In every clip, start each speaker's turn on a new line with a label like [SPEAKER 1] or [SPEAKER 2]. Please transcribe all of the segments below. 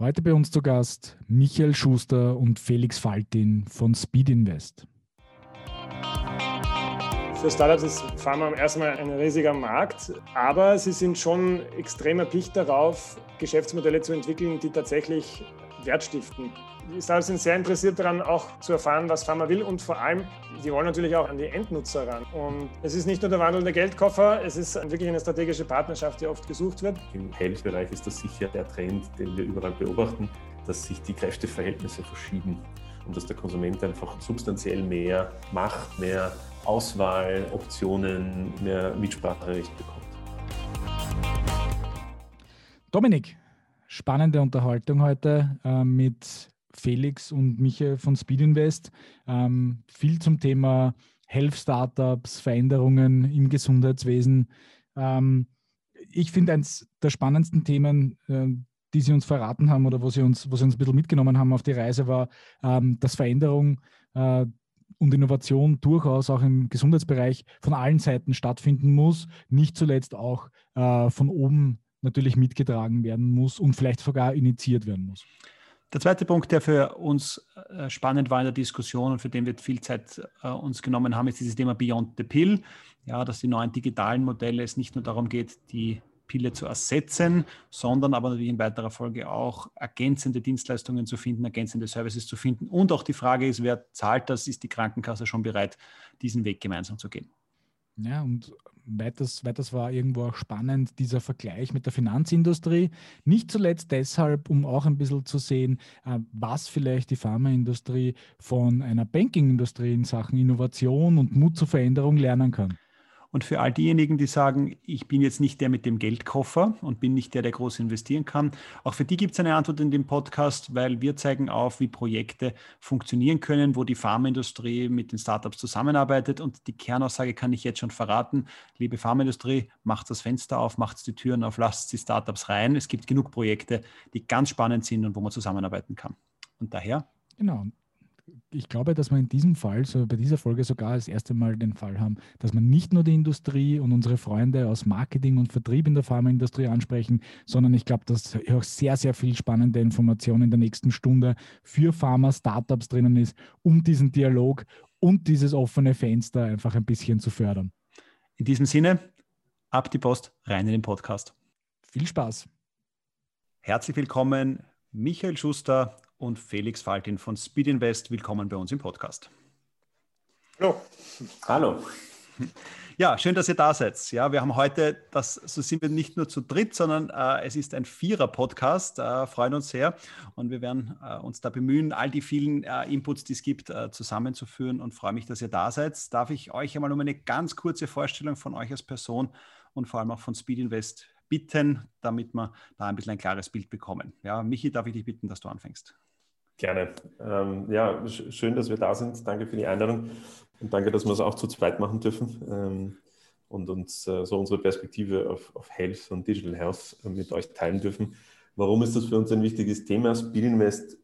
[SPEAKER 1] Heute bei uns zu Gast Michael Schuster und Felix Faltin von Speed Invest.
[SPEAKER 2] Für Startups ist Pharma erstmal ein riesiger Markt, aber sie sind schon extrem erpicht darauf, Geschäftsmodelle zu entwickeln, die tatsächlich Wert stiften. Die Startups sind sehr interessiert daran, auch zu erfahren, was Pharma will und vor allem, die wollen natürlich auch an die Endnutzer ran. Und es ist nicht nur der wandelnde Geldkoffer, es ist wirklich eine strategische Partnerschaft, die oft gesucht wird.
[SPEAKER 3] Im Health-Bereich ist das sicher der Trend, den wir überall beobachten, dass sich die Kräfteverhältnisse verschieben und dass der Konsument einfach substanziell mehr Macht, mehr Auswahl, Optionen, mehr Mitspracherecht bekommt.
[SPEAKER 1] Dominik, spannende Unterhaltung heute äh, mit Felix und Michael von Speed Invest. Ähm, viel zum Thema Health Startups, Veränderungen im Gesundheitswesen. Ähm, ich finde eines der spannendsten Themen, äh, die Sie uns verraten haben oder wo Sie uns, wo Sie uns ein bisschen mitgenommen haben auf die Reise, war, ähm, dass Veränderung äh, und Innovation durchaus auch im Gesundheitsbereich von allen Seiten stattfinden muss, nicht zuletzt auch äh, von oben natürlich mitgetragen werden muss und vielleicht sogar initiiert werden muss.
[SPEAKER 4] Der zweite Punkt, der für uns äh, spannend war in der Diskussion und für den wir viel Zeit äh, uns genommen haben, ist dieses Thema Beyond the Pill. Ja, dass die neuen digitalen Modelle es nicht nur darum geht, die Pille zu ersetzen, sondern aber natürlich in weiterer Folge auch ergänzende Dienstleistungen zu finden, ergänzende Services zu finden. Und auch die Frage ist, wer zahlt das? Ist die Krankenkasse schon bereit, diesen Weg gemeinsam zu gehen?
[SPEAKER 1] Ja, und weiters, weiters war irgendwo auch spannend dieser Vergleich mit der Finanzindustrie. Nicht zuletzt deshalb, um auch ein bisschen zu sehen, äh, was vielleicht die Pharmaindustrie von einer Bankingindustrie in Sachen Innovation und Mut zur Veränderung lernen kann.
[SPEAKER 4] Und für all diejenigen, die sagen, ich bin jetzt nicht der mit dem Geldkoffer und bin nicht der, der groß investieren kann, auch für die gibt es eine Antwort in dem Podcast, weil wir zeigen auf, wie Projekte funktionieren können, wo die Pharmaindustrie mit den Startups zusammenarbeitet. Und die Kernaussage kann ich jetzt schon verraten. Liebe Pharmaindustrie, macht das Fenster auf, macht die Türen auf, lasst die Startups rein. Es gibt genug Projekte, die ganz spannend sind und wo man zusammenarbeiten kann. Und daher
[SPEAKER 1] Genau ich glaube, dass wir in diesem Fall, so bei dieser Folge sogar das erste Mal den Fall haben, dass man nicht nur die Industrie und unsere Freunde aus Marketing und Vertrieb in der Pharmaindustrie ansprechen, sondern ich glaube, dass auch sehr, sehr viel spannende Informationen in der nächsten Stunde für Pharma-Startups drinnen ist, um diesen Dialog und dieses offene Fenster einfach ein bisschen zu fördern.
[SPEAKER 4] In diesem Sinne, ab die Post, rein in den Podcast.
[SPEAKER 1] Viel Spaß.
[SPEAKER 4] Herzlich willkommen, Michael Schuster und Felix Faltin von Speed Invest. Willkommen bei uns im Podcast.
[SPEAKER 3] Hallo. Hallo.
[SPEAKER 4] Ja, schön, dass ihr da seid. Ja, wir haben heute, das, so sind wir nicht nur zu dritt, sondern äh, es ist ein Vierer-Podcast. Äh, freuen uns sehr und wir werden äh, uns da bemühen, all die vielen äh, Inputs, die es gibt, äh, zusammenzuführen und freue mich, dass ihr da seid. Darf ich euch einmal um eine ganz kurze Vorstellung von euch als Person und vor allem auch von Speed Invest bitten, damit wir da ein bisschen ein klares Bild bekommen. Ja, Michi, darf ich dich bitten, dass du anfängst?
[SPEAKER 3] Gerne. Ähm, ja, schön, dass wir da sind. Danke für die Einladung und danke, dass wir es auch zu zweit machen dürfen ähm, und uns äh, so unsere Perspektive auf, auf Health und Digital Health äh, mit euch teilen dürfen. Warum ist das für uns ein wichtiges Thema? Speedinvest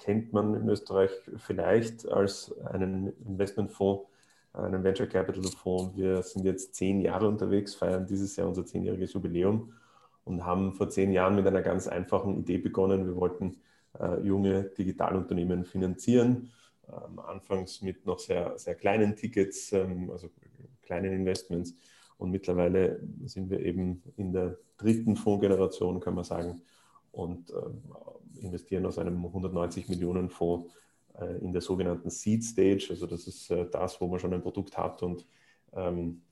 [SPEAKER 3] kennt man in Österreich vielleicht als einen Investmentfonds, einen Venture Capital Fonds. Wir sind jetzt zehn Jahre unterwegs, feiern dieses Jahr unser zehnjähriges Jubiläum und haben vor zehn Jahren mit einer ganz einfachen Idee begonnen. Wir wollten äh, junge Digitalunternehmen finanzieren. Ähm, anfangs mit noch sehr, sehr kleinen Tickets, ähm, also kleinen Investments. Und mittlerweile sind wir eben in der dritten Fondsgeneration, kann man sagen, und äh, investieren aus einem 190 Millionen Fonds äh, in der sogenannten Seed Stage. Also das ist äh, das, wo man schon ein Produkt hat und ähm,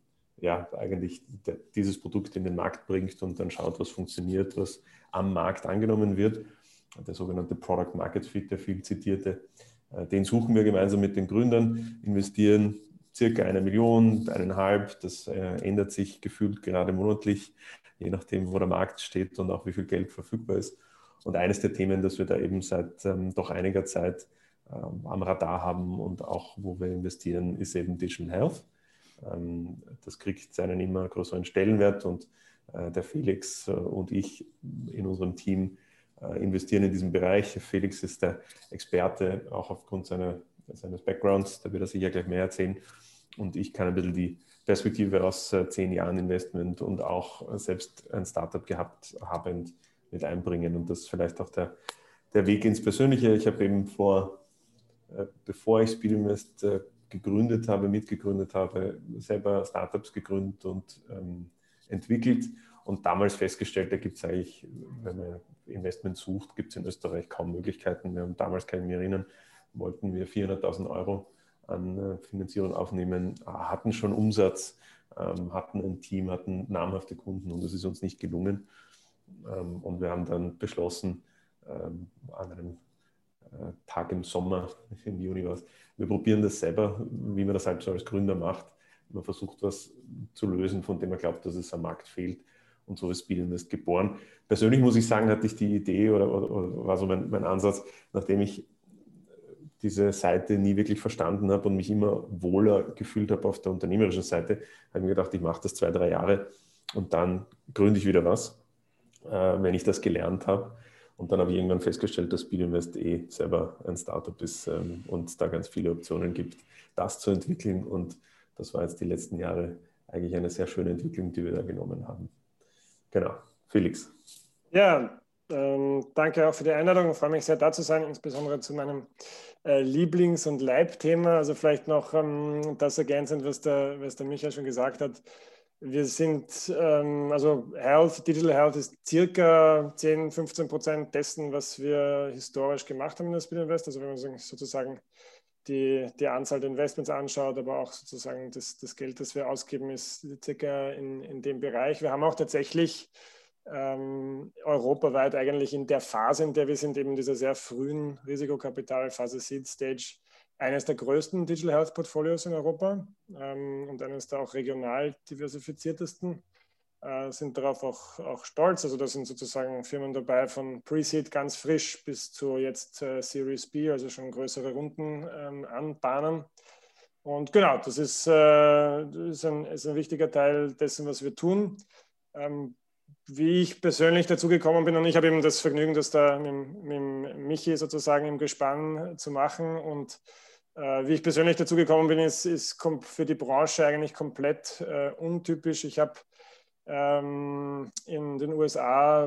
[SPEAKER 3] ja, eigentlich dieses Produkt in den Markt bringt und dann schaut, was funktioniert, was am Markt angenommen wird der sogenannte Product Market Fit, der viel zitierte. Äh, den suchen wir gemeinsam mit den Gründern, investieren circa eine Million, eineinhalb. Das äh, ändert sich gefühlt gerade monatlich, je nachdem, wo der Markt steht und auch wie viel Geld verfügbar ist. Und eines der Themen, das wir da eben seit ähm, doch einiger Zeit ähm, am Radar haben und auch wo wir investieren, ist eben Digital Health. Ähm, das kriegt einen immer größeren Stellenwert und äh, der Felix äh, und ich in unserem Team investieren in diesem Bereich. Felix ist der Experte, auch aufgrund seiner, seines Backgrounds, da wird er sicher gleich mehr erzählen. Und ich kann ein bisschen die Perspektive aus äh, zehn Jahren Investment und auch äh, selbst ein Startup gehabt habend mit einbringen. Und das ist vielleicht auch der, der Weg ins Persönliche. Ich habe eben vor, äh, bevor ich Speedinvest äh, gegründet habe, mitgegründet habe, selber Startups gegründet und ähm, entwickelt und damals festgestellt, da gibt es eigentlich, wenn man Investment sucht, gibt es in Österreich kaum Möglichkeiten. Wir haben damals, kann ich mich erinnern, wollten wir 400.000 Euro an äh, Finanzierung aufnehmen, hatten schon Umsatz, ähm, hatten ein Team, hatten namhafte Kunden und das ist uns nicht gelungen. Ähm, und wir haben dann beschlossen, ähm, an einem äh, Tag im Sommer, im Juni war wir probieren das selber, wie man das halt so als Gründer macht. Man versucht was zu lösen, von dem man glaubt, dass es am Markt fehlt. Und so ist Speedinvest geboren. Persönlich muss ich sagen, hatte ich die Idee oder, oder, oder war so mein, mein Ansatz, nachdem ich diese Seite nie wirklich verstanden habe und mich immer wohler gefühlt habe auf der unternehmerischen Seite, habe ich mir gedacht, ich mache das zwei, drei Jahre und dann gründe ich wieder was, äh, wenn ich das gelernt habe. Und dann habe ich irgendwann festgestellt, dass Speedinvest eh selber ein Startup ist ähm, und da ganz viele Optionen gibt, das zu entwickeln. Und das war jetzt die letzten Jahre eigentlich eine sehr schöne Entwicklung, die wir da genommen haben. Genau. Felix.
[SPEAKER 2] Ja, ähm, danke auch für die Einladung. Ich freue mich sehr, da zu sein, insbesondere zu meinem äh, Lieblings- und Leibthema. Also vielleicht noch ähm, das ergänzend, was der, was der Michael schon gesagt hat. Wir sind, ähm, also Health, Digital Health ist circa 10, 15 Prozent dessen, was wir historisch gemacht haben in der Speed Invest. Also wenn man sozusagen die, die Anzahl der Investments anschaut, aber auch sozusagen das, das Geld, das wir ausgeben, ist circa in, in dem Bereich. Wir haben auch tatsächlich ähm, europaweit eigentlich in der Phase, in der wir sind, eben dieser sehr frühen Risikokapitalphase Seed Stage, eines der größten Digital Health Portfolios in Europa ähm, und eines der auch regional diversifiziertesten. Äh, sind darauf auch, auch stolz. Also da sind sozusagen Firmen dabei von Pre-Seed ganz frisch bis zu jetzt äh, Series B, also schon größere Runden ähm, anbahnen. Und genau, das ist, äh, ist, ein, ist, ein, wichtiger Teil dessen, was wir tun. Ähm, wie ich persönlich dazu gekommen bin und ich habe eben das Vergnügen, das da mit, mit Michi sozusagen im Gespann zu machen und äh, wie ich persönlich dazu gekommen bin, ist, ist für die Branche eigentlich komplett äh, untypisch. Ich habe in den USA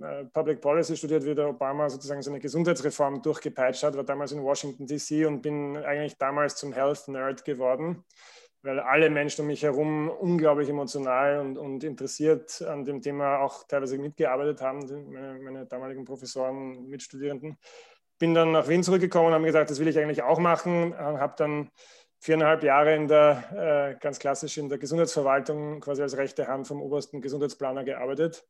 [SPEAKER 2] äh, Public Policy studiert, wie der Obama sozusagen seine Gesundheitsreform durchgepeitscht hat, war damals in Washington DC und bin eigentlich damals zum Health Nerd geworden, weil alle Menschen um mich herum unglaublich emotional und, und interessiert an dem Thema auch teilweise mitgearbeitet haben, meine, meine damaligen Professoren, Mitstudierenden bin dann nach Wien zurückgekommen und habe gesagt, das will ich eigentlich auch machen. Habe dann viereinhalb Jahre in der, äh, ganz klassisch in der Gesundheitsverwaltung, quasi als rechte Hand vom obersten Gesundheitsplaner gearbeitet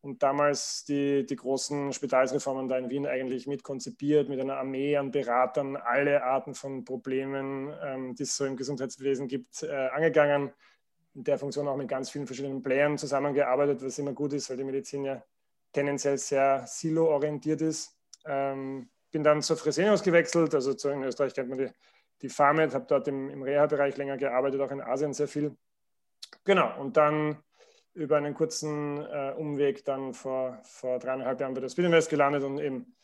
[SPEAKER 2] und damals die, die großen Spitalsreformen da in Wien eigentlich mitkonzipiert, mit einer Armee an Beratern, alle Arten von Problemen, ähm, die es so im Gesundheitswesen gibt, äh, angegangen. In der Funktion auch mit ganz vielen verschiedenen Playern zusammengearbeitet, was immer gut ist, weil die Medizin ja tendenziell sehr silo-orientiert ist. Ähm, bin dann zur Fresenius gewechselt, also in Österreich kennt man die, die Pharmed, habe dort im, im Reha-Bereich länger gearbeitet, auch in Asien sehr viel. Genau, und dann über einen kurzen äh, Umweg dann vor, vor dreieinhalb Jahren bei der Speedinvest gelandet und eben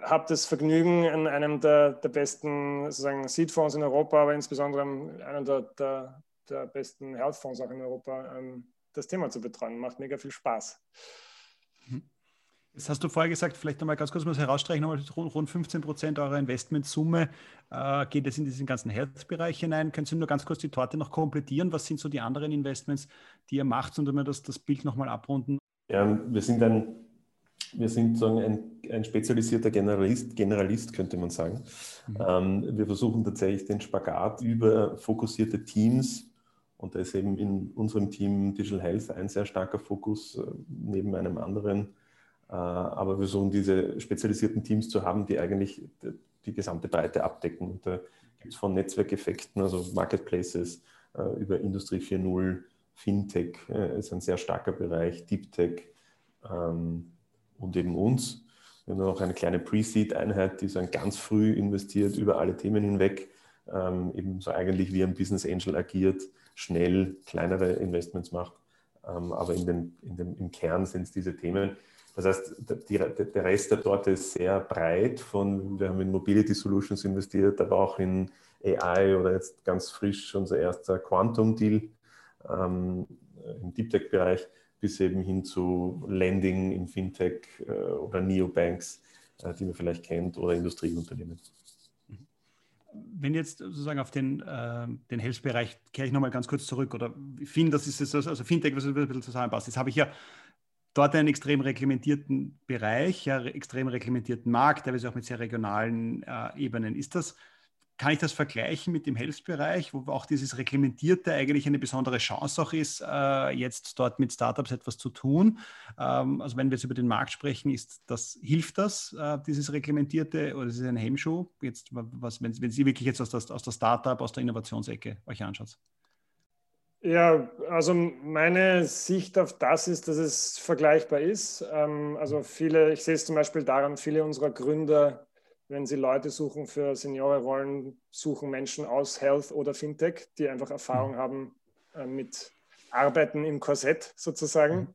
[SPEAKER 2] habe das Vergnügen, in einem der, der besten Seed-Fonds in Europa, aber insbesondere in einem der, der, der besten Health-Fonds auch in Europa, ähm, das Thema zu betreuen. Macht mega viel Spaß.
[SPEAKER 4] Jetzt hast du vorher gesagt, vielleicht nochmal ganz kurz mal herausstreichen, nochmal rund 15 Prozent eurer Investmentsumme äh, geht es in diesen ganzen Health-Bereich hinein. Können Sie nur ganz kurz die Torte noch komplettieren? Was sind so die anderen Investments, die ihr macht, und wir das, das Bild nochmal abrunden?
[SPEAKER 3] Ja, wir sind ein, wir sind sagen, ein, ein spezialisierter Generalist, Generalist, könnte man sagen. Mhm. Ähm, wir versuchen tatsächlich den Spagat über fokussierte Teams und da ist eben in unserem Team Digital Health ein sehr starker Fokus äh, neben einem anderen aber wir versuchen diese spezialisierten Teams zu haben, die eigentlich die gesamte Breite abdecken. Und da gibt es von Netzwerkeffekten, also Marketplaces, äh, über Industrie 4.0, Fintech äh, ist ein sehr starker Bereich, Deep Tech ähm, und eben uns. Wir haben noch eine kleine Pre-Seed-Einheit, die so ganz früh investiert, über alle Themen hinweg, ähm, eben so eigentlich wie ein Business Angel agiert, schnell kleinere Investments macht. Ähm, aber in den, in dem, im Kern sind es diese Themen. Das heißt, der Rest der Torte ist sehr breit. Von, wir haben in Mobility Solutions investiert, aber auch in AI oder jetzt ganz frisch unser erster Quantum-Deal ähm, im Deep Tech-Bereich. bis eben hin zu Lending in Fintech äh, oder Neobanks, äh, die man vielleicht kennt, oder Industrieunternehmen.
[SPEAKER 4] Wenn jetzt sozusagen auf den, äh, den Health-Bereich kehre ich nochmal ganz kurz zurück oder finde, das ist es, also Fintech, was ein bisschen zusammenpasst. Jetzt habe ich ja dort einen extrem reglementierten Bereich, ja, extrem reglementierten Markt, teilweise auch mit sehr regionalen äh, Ebenen. Ist das kann ich das vergleichen mit dem Health-Bereich, wo auch dieses Reglementierte eigentlich eine besondere Chance auch ist, äh, jetzt dort mit Startups etwas zu tun? Ähm, also wenn wir jetzt über den Markt sprechen, ist das, hilft das, äh, dieses Reglementierte oder ist es ein Hemmschuh? Jetzt, was, wenn, wenn Sie wirklich jetzt aus, das, aus der Startup, aus der Innovationsecke euch anschaut?
[SPEAKER 2] Ja, also meine Sicht auf das ist, dass es vergleichbar ist. Ähm, also viele, ich sehe es zum Beispiel daran, viele unserer Gründer wenn Sie Leute suchen für Seniorenrollen, suchen Menschen aus Health oder Fintech, die einfach Erfahrung mhm. haben äh, mit Arbeiten im Korsett sozusagen.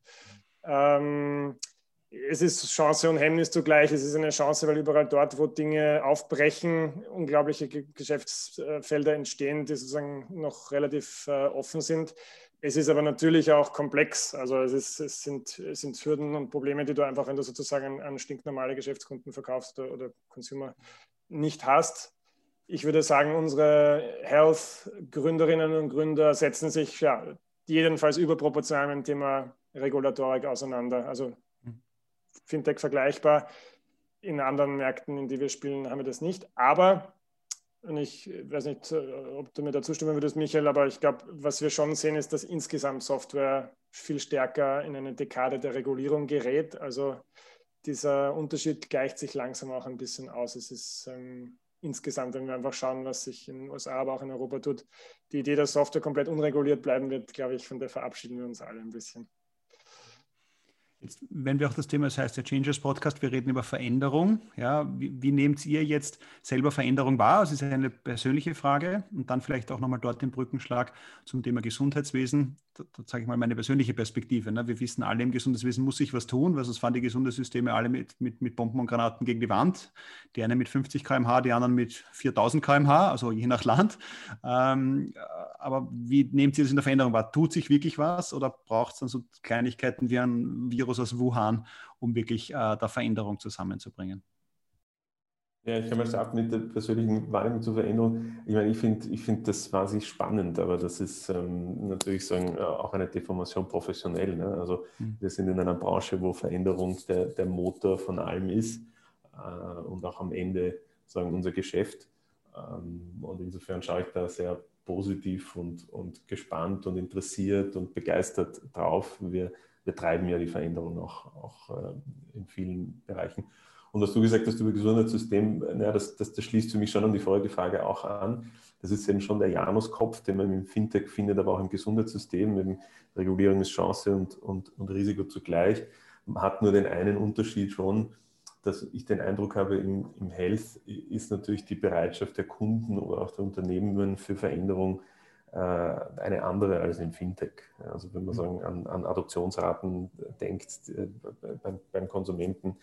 [SPEAKER 2] Es ist Chance und Hemmnis zugleich. Es ist eine Chance, weil überall dort, wo Dinge aufbrechen, unglaubliche Geschäftsfelder entstehen, die sozusagen noch relativ äh, offen sind. Es ist aber natürlich auch komplex. Also es, ist, es, sind, es sind Hürden und Probleme, die du einfach, wenn du sozusagen an stinknormale Geschäftskunden verkaufst oder, oder Consumer, nicht hast. Ich würde sagen, unsere Health-Gründerinnen und Gründer setzen sich ja, jedenfalls überproportional mit dem Thema Regulatorik auseinander. Also. Fintech vergleichbar. In anderen Märkten, in die wir spielen, haben wir das nicht. Aber und ich weiß nicht, ob du mir da zustimmen würdest, Michael, aber ich glaube, was wir schon sehen, ist, dass insgesamt Software viel stärker in eine Dekade der Regulierung gerät. Also dieser Unterschied gleicht sich langsam auch ein bisschen aus. Es ist ähm, insgesamt, wenn wir einfach schauen, was sich in den USA, aber auch in Europa tut, die Idee, dass Software komplett unreguliert bleiben wird, glaube ich, von der verabschieden wir uns alle ein bisschen.
[SPEAKER 4] Jetzt, wenn wir auch das Thema, das heißt der Changers Podcast, wir reden über Veränderung. Ja, wie, wie nehmt ihr jetzt selber Veränderung wahr? Das ist eine persönliche Frage. Und dann vielleicht auch nochmal dort den Brückenschlag zum Thema Gesundheitswesen. Da, da sage ich mal meine persönliche Perspektive. Ne? Wir wissen alle, im Gesundheitswesen muss sich was tun, weil sonst fahren die Gesundheitssysteme alle mit, mit, mit Bomben und Granaten gegen die Wand. Die einen mit 50 km/h, die anderen mit 4000 km/h, also je nach Land. Ähm, aber wie nehmt ihr das in der Veränderung wahr? Tut sich wirklich was oder braucht es dann so Kleinigkeiten wie ein Virus aus Wuhan, um wirklich äh, da Veränderung zusammenzubringen?
[SPEAKER 3] Ja, ich kann mal starten mit der persönlichen Wahrnehmung zur Veränderung. Ich meine, ich finde ich find das wahnsinnig spannend, aber das ist ähm, natürlich sagen, äh, auch eine Deformation professionell. Ne? Also mhm. wir sind in einer Branche, wo Veränderung der, der Motor von allem ist äh, und auch am Ende sagen unser Geschäft. Ähm, und insofern schaue ich da sehr positiv und, und gespannt und interessiert und begeistert drauf. Wir, wir treiben ja die Veränderung auch, auch äh, in vielen Bereichen. Und was du gesagt hast über Gesundheitssystem, naja, das, das, das schließt für mich schon an die vorige Frage auch an. Das ist eben schon der Januskopf, den man im Fintech findet, aber auch im Gesundheitssystem. Eben Regulierung ist Chance und, und, und Risiko zugleich. Man hat nur den einen Unterschied schon, dass ich den Eindruck habe, im, im Health ist natürlich die Bereitschaft der Kunden oder auch der Unternehmen für Veränderung äh, eine andere als im Fintech. Also wenn man mhm. sagen, an, an Adoptionsraten denkt äh, beim, beim, Konsumenten,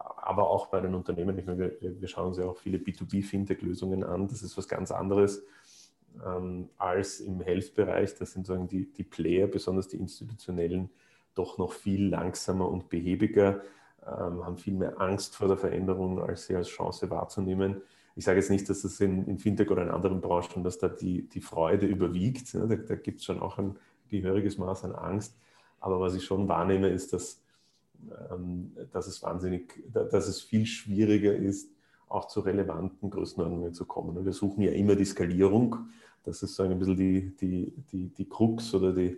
[SPEAKER 3] aber auch bei den Unternehmen. Ich meine, wir, wir schauen uns ja auch viele B2B-Fintech-Lösungen an. Das ist was ganz anderes ähm, als im Health-Bereich. Das sind sagen die, die Player, besonders die institutionellen, doch noch viel langsamer und behäbiger ähm, haben viel mehr Angst vor der Veränderung, als sie als Chance wahrzunehmen. Ich sage jetzt nicht, dass das in, in Fintech oder in anderen Branchen, dass da die, die Freude überwiegt. Ne? Da, da gibt es schon auch ein gehöriges Maß an Angst. Aber was ich schon wahrnehme, ist, dass, dass es wahnsinnig, dass es viel schwieriger ist, auch zu relevanten Größenordnungen zu kommen. wir suchen ja immer die Skalierung. Das ist so ein bisschen die, die, die, die Krux oder die,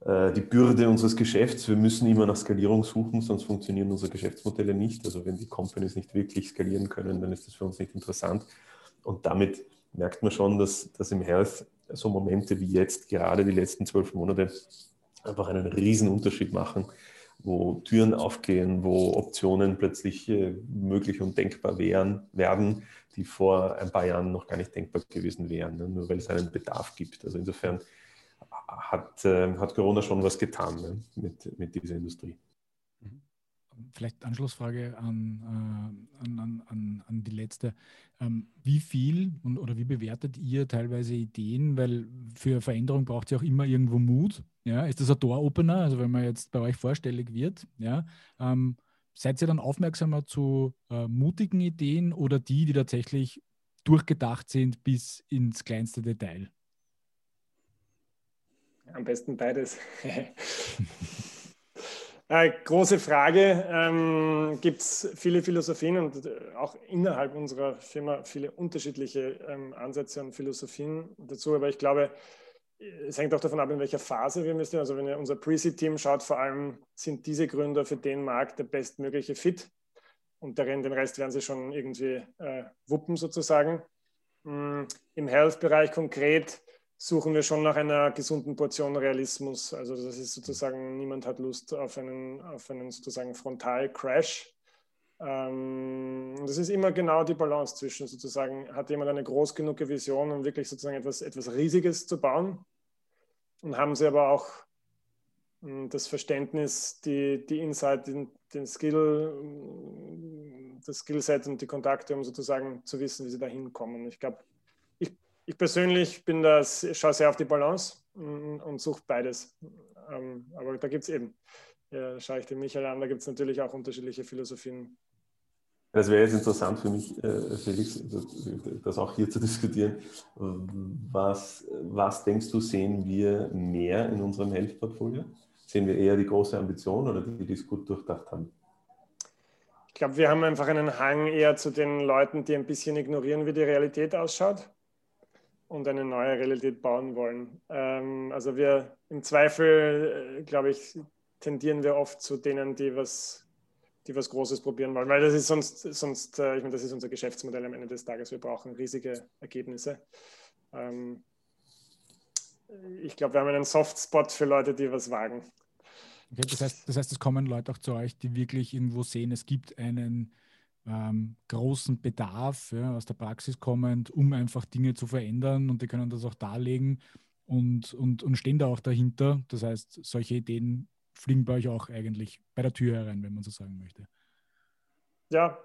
[SPEAKER 3] äh, die Bürde unseres Geschäfts. Wir müssen immer nach Skalierung suchen, sonst funktionieren unsere Geschäftsmodelle nicht. Also wenn die Companies nicht wirklich skalieren können, dann ist das für uns nicht interessant. Und damit merkt man schon, dass, dass im Health so Momente wie jetzt, gerade die letzten zwölf Monate, einfach einen riesen Unterschied machen, wo Türen aufgehen, wo Optionen plötzlich äh, möglich und denkbar wären, werden, die vor ein paar Jahren noch gar nicht denkbar gewesen wären, ne? nur weil es einen Bedarf gibt. Also insofern hat, äh, hat Corona schon was getan ne, mit, mit dieser Industrie.
[SPEAKER 1] Vielleicht Anschlussfrage an, äh, an, an, an, die letzte. Ähm, wie viel und, oder wie bewertet ihr teilweise Ideen? Weil für Veränderung braucht es ja auch immer irgendwo Mut. Ja, ist das ein Door-Opener? Also wenn man jetzt bei euch vorstellig wird, ja, ähm, seid ihr dann aufmerksamer zu äh, mutigen Ideen oder die, die tatsächlich durchgedacht sind bis ins kleinste Detail?
[SPEAKER 2] Am besten beides. äh, große Frage. Ähm, Gibt es viele Philosophien und äh, auch innerhalb unserer Firma viele unterschiedliche ähm, Ansätze und Philosophien dazu. Aber ich glaube, es hängt auch davon ab, in welcher Phase wir müssen. Also wenn ihr unser Pre-Seed-Team schaut, vor allem sind diese Gründer für den Markt der bestmögliche Fit. Und darin, den Rest werden sie schon irgendwie äh, wuppen sozusagen. Mm, Im Health-Bereich konkret suchen wir schon nach einer gesunden Portion Realismus. Also das ist sozusagen, niemand hat Lust auf einen, auf einen sozusagen Frontal-Crash. Ähm, das ist immer genau die Balance zwischen sozusagen, hat jemand eine groß genug Vision, um wirklich sozusagen etwas, etwas Riesiges zu bauen und haben sie aber auch hm, das Verständnis, die, die Insight, den, den Skill, das Skillset und die Kontakte, um sozusagen zu wissen, wie sie da hinkommen. Ich glaube, ich persönlich bin das, schaue sehr auf die Balance mm, und suche beides. Ähm, aber da gibt es eben, ja, schaue ich den Michael an, da gibt es natürlich auch unterschiedliche Philosophien.
[SPEAKER 3] Das wäre jetzt interessant für mich, äh, Felix, das auch hier zu diskutieren. Was, was denkst du, sehen wir mehr in unserem Health-Portfolio? Sehen wir eher die große Ambition oder die, die es gut durchdacht haben?
[SPEAKER 2] Ich glaube, wir haben einfach einen Hang eher zu den Leuten, die ein bisschen ignorieren, wie die Realität ausschaut und eine neue Realität bauen wollen. Ähm, also wir im Zweifel, äh, glaube ich, tendieren wir oft zu denen, die was, die was Großes probieren wollen, weil das ist sonst, sonst äh, ich meine, das ist unser Geschäftsmodell am Ende des Tages. Wir brauchen riesige Ergebnisse. Ähm, ich glaube, wir haben einen Softspot für Leute, die was wagen.
[SPEAKER 1] Okay, das heißt, das heißt, es kommen Leute auch zu euch, die wirklich irgendwo sehen, es gibt einen ähm, großen Bedarf ja, aus der Praxis kommend, um einfach Dinge zu verändern und die können das auch darlegen und, und, und stehen da auch dahinter. Das heißt, solche Ideen fliegen bei euch auch eigentlich bei der Tür herein, wenn man so sagen möchte.
[SPEAKER 2] Ja,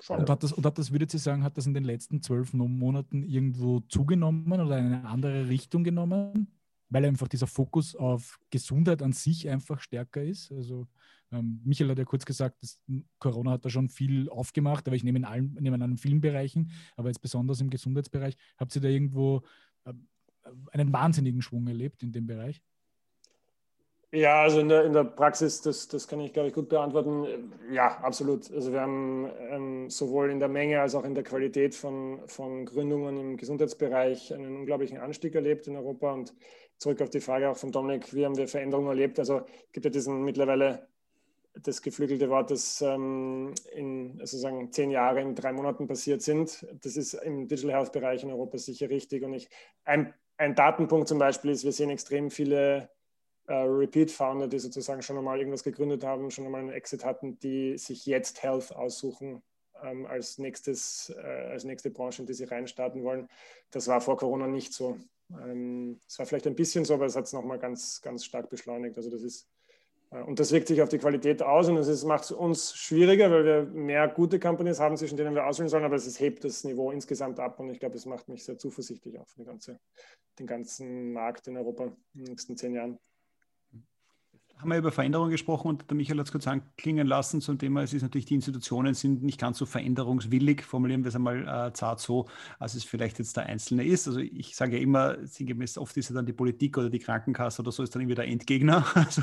[SPEAKER 2] schon.
[SPEAKER 1] Und hat das, und hat das, würdet ihr sagen, hat das in den letzten zwölf Monaten irgendwo zugenommen oder in eine andere Richtung genommen? Weil einfach dieser Fokus auf Gesundheit an sich einfach stärker ist. Also ähm, Michael hat ja kurz gesagt, dass Corona hat da schon viel aufgemacht, aber ich nehme in allen, nehme in vielen Bereichen, aber jetzt besonders im Gesundheitsbereich. Habt ihr da irgendwo äh, einen wahnsinnigen Schwung erlebt in dem Bereich?
[SPEAKER 2] Ja, also in der, in der Praxis, das, das kann ich, glaube ich, gut beantworten. Ja, absolut. Also wir haben ähm, sowohl in der Menge als auch in der Qualität von, von Gründungen im Gesundheitsbereich einen unglaublichen Anstieg erlebt in Europa. Und zurück auf die Frage auch von Dominik, wie haben wir Veränderungen erlebt? Also es gibt ja diesen mittlerweile das geflügelte Wort, das ähm, in sozusagen zehn Jahre in drei Monaten passiert sind. Das ist im Digital Health Bereich in Europa sicher richtig. Und ich, ein, ein Datenpunkt zum Beispiel ist, wir sehen extrem viele äh, Repeat-Founder, die sozusagen schon einmal irgendwas gegründet haben, schon einmal einen Exit hatten, die sich jetzt Health aussuchen ähm, als, nächstes, äh, als nächste Branche, in die sie reinstarten wollen. Das war vor Corona nicht so. Ähm, es war vielleicht ein bisschen so, aber es hat es nochmal ganz, ganz stark beschleunigt. Also das ist und das wirkt sich auf die Qualität aus und es macht es uns schwieriger, weil wir mehr gute Companies haben, zwischen denen wir auswählen sollen, aber es hebt das Niveau insgesamt ab und ich glaube, es macht mich sehr zuversichtlich für die ganze, den ganzen Markt in Europa in den nächsten zehn Jahren
[SPEAKER 4] haben wir über Veränderungen gesprochen und der Michael hat es kurz anklingen lassen zum Thema, es ist natürlich, die Institutionen sind nicht ganz so veränderungswillig, formulieren wir es einmal äh, zart so, als es vielleicht jetzt der Einzelne ist. Also ich sage ja immer, sinngemäß, oft ist ja dann die Politik oder die Krankenkasse oder so ist dann irgendwie der Endgegner, also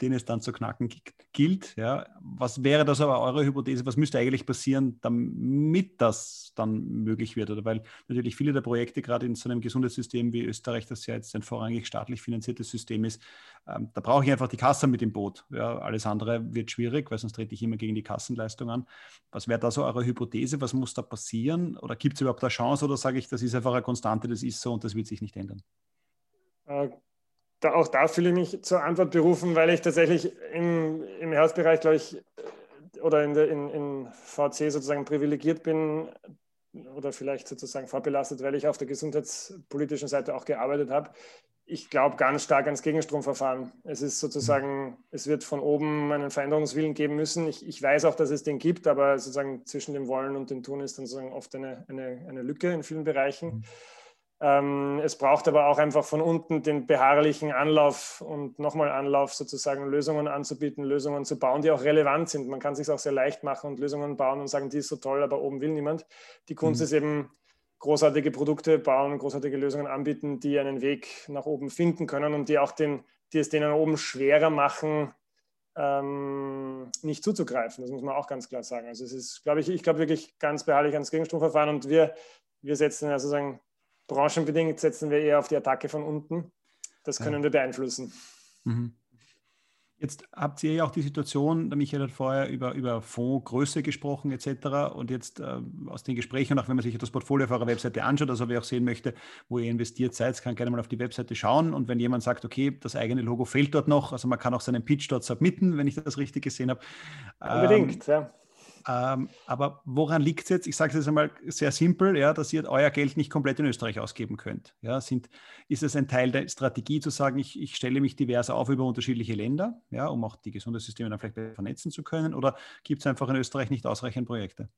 [SPEAKER 4] den es dann zu knacken gilt. Ja. Was wäre das aber eure Hypothese, was müsste eigentlich passieren, damit das dann möglich wird? Oder weil natürlich viele der Projekte gerade in so einem Gesundheitssystem wie Österreich, das ja jetzt ein vorrangig staatlich finanziertes System ist, ähm, da brauche ich einfach die Kasse mit im Boot. Ja, alles andere wird schwierig, weil sonst trete ich immer gegen die Kassenleistung an. Was wäre da so eure Hypothese? Was muss da passieren? Oder gibt es überhaupt eine Chance oder sage ich, das ist einfach eine Konstante, das ist so und das wird sich nicht ändern?
[SPEAKER 2] Äh, da, auch da fühle ich mich zur Antwort berufen, weil ich tatsächlich im, im Herzbereich, glaube ich, oder in, der, in, in VC sozusagen privilegiert bin oder vielleicht sozusagen vorbelastet, weil ich auf der gesundheitspolitischen Seite auch gearbeitet habe ich glaube ganz stark ans Gegenstromverfahren. Es ist sozusagen, es wird von oben einen Veränderungswillen geben müssen. Ich, ich, weiß auch, dass es den gibt, aber sozusagen zwischen dem Wollen und dem Tun ist dann sozusagen oft eine, eine, eine Lücke in vielen Bereichen. Ähm, es braucht aber auch einfach von unten den beharrlichen Anlauf und nochmal Anlauf, sozusagen Lösungen anzubieten, Lösungen zu bauen, die auch relevant sind. Man kann es sich auch sehr leicht machen und Lösungen bauen und sagen, die ist so toll, aber oben will niemand. Die Kunst mhm. ist eben großartige Produkte bauen, großartige Lösungen anbieten, die einen Weg nach oben finden können und die auch den, die es denen oben schwerer machen, ähm, nicht zuzugreifen. Das muss man auch ganz klar sagen. Also es ist, glaube ich, ich glaube wirklich ganz beharrlich ans Gegenstromverfahren und wir, wir setzen ja sozusagen branchenbedingt setzen wir eher auf die Attacke von unten. Das können ja. wir beeinflussen. Mhm.
[SPEAKER 4] Jetzt habt ihr ja auch die Situation, der Michael hat vorher über, über Fondsgröße gesprochen etc. Und jetzt äh, aus den Gesprächen und auch wenn man sich das Portfolio auf eurer Webseite anschaut, also wer auch sehen möchte, wo ihr investiert seid, kann gerne mal auf die Webseite schauen. Und wenn jemand sagt, okay, das eigene Logo fehlt dort noch, also man kann auch seinen Pitch dort submitten, wenn ich das richtig gesehen habe.
[SPEAKER 2] Unbedingt, ähm, ja.
[SPEAKER 4] Ähm, aber woran liegt es jetzt? Ich sage es jetzt einmal sehr simpel, ja, dass ihr euer Geld nicht komplett in Österreich ausgeben könnt. Ja, sind, ist es ein Teil der Strategie zu sagen, ich, ich stelle mich divers auf über unterschiedliche Länder, ja, um auch die Gesundheitssysteme dann vielleicht vernetzen zu können? Oder gibt es einfach in Österreich nicht ausreichend Projekte?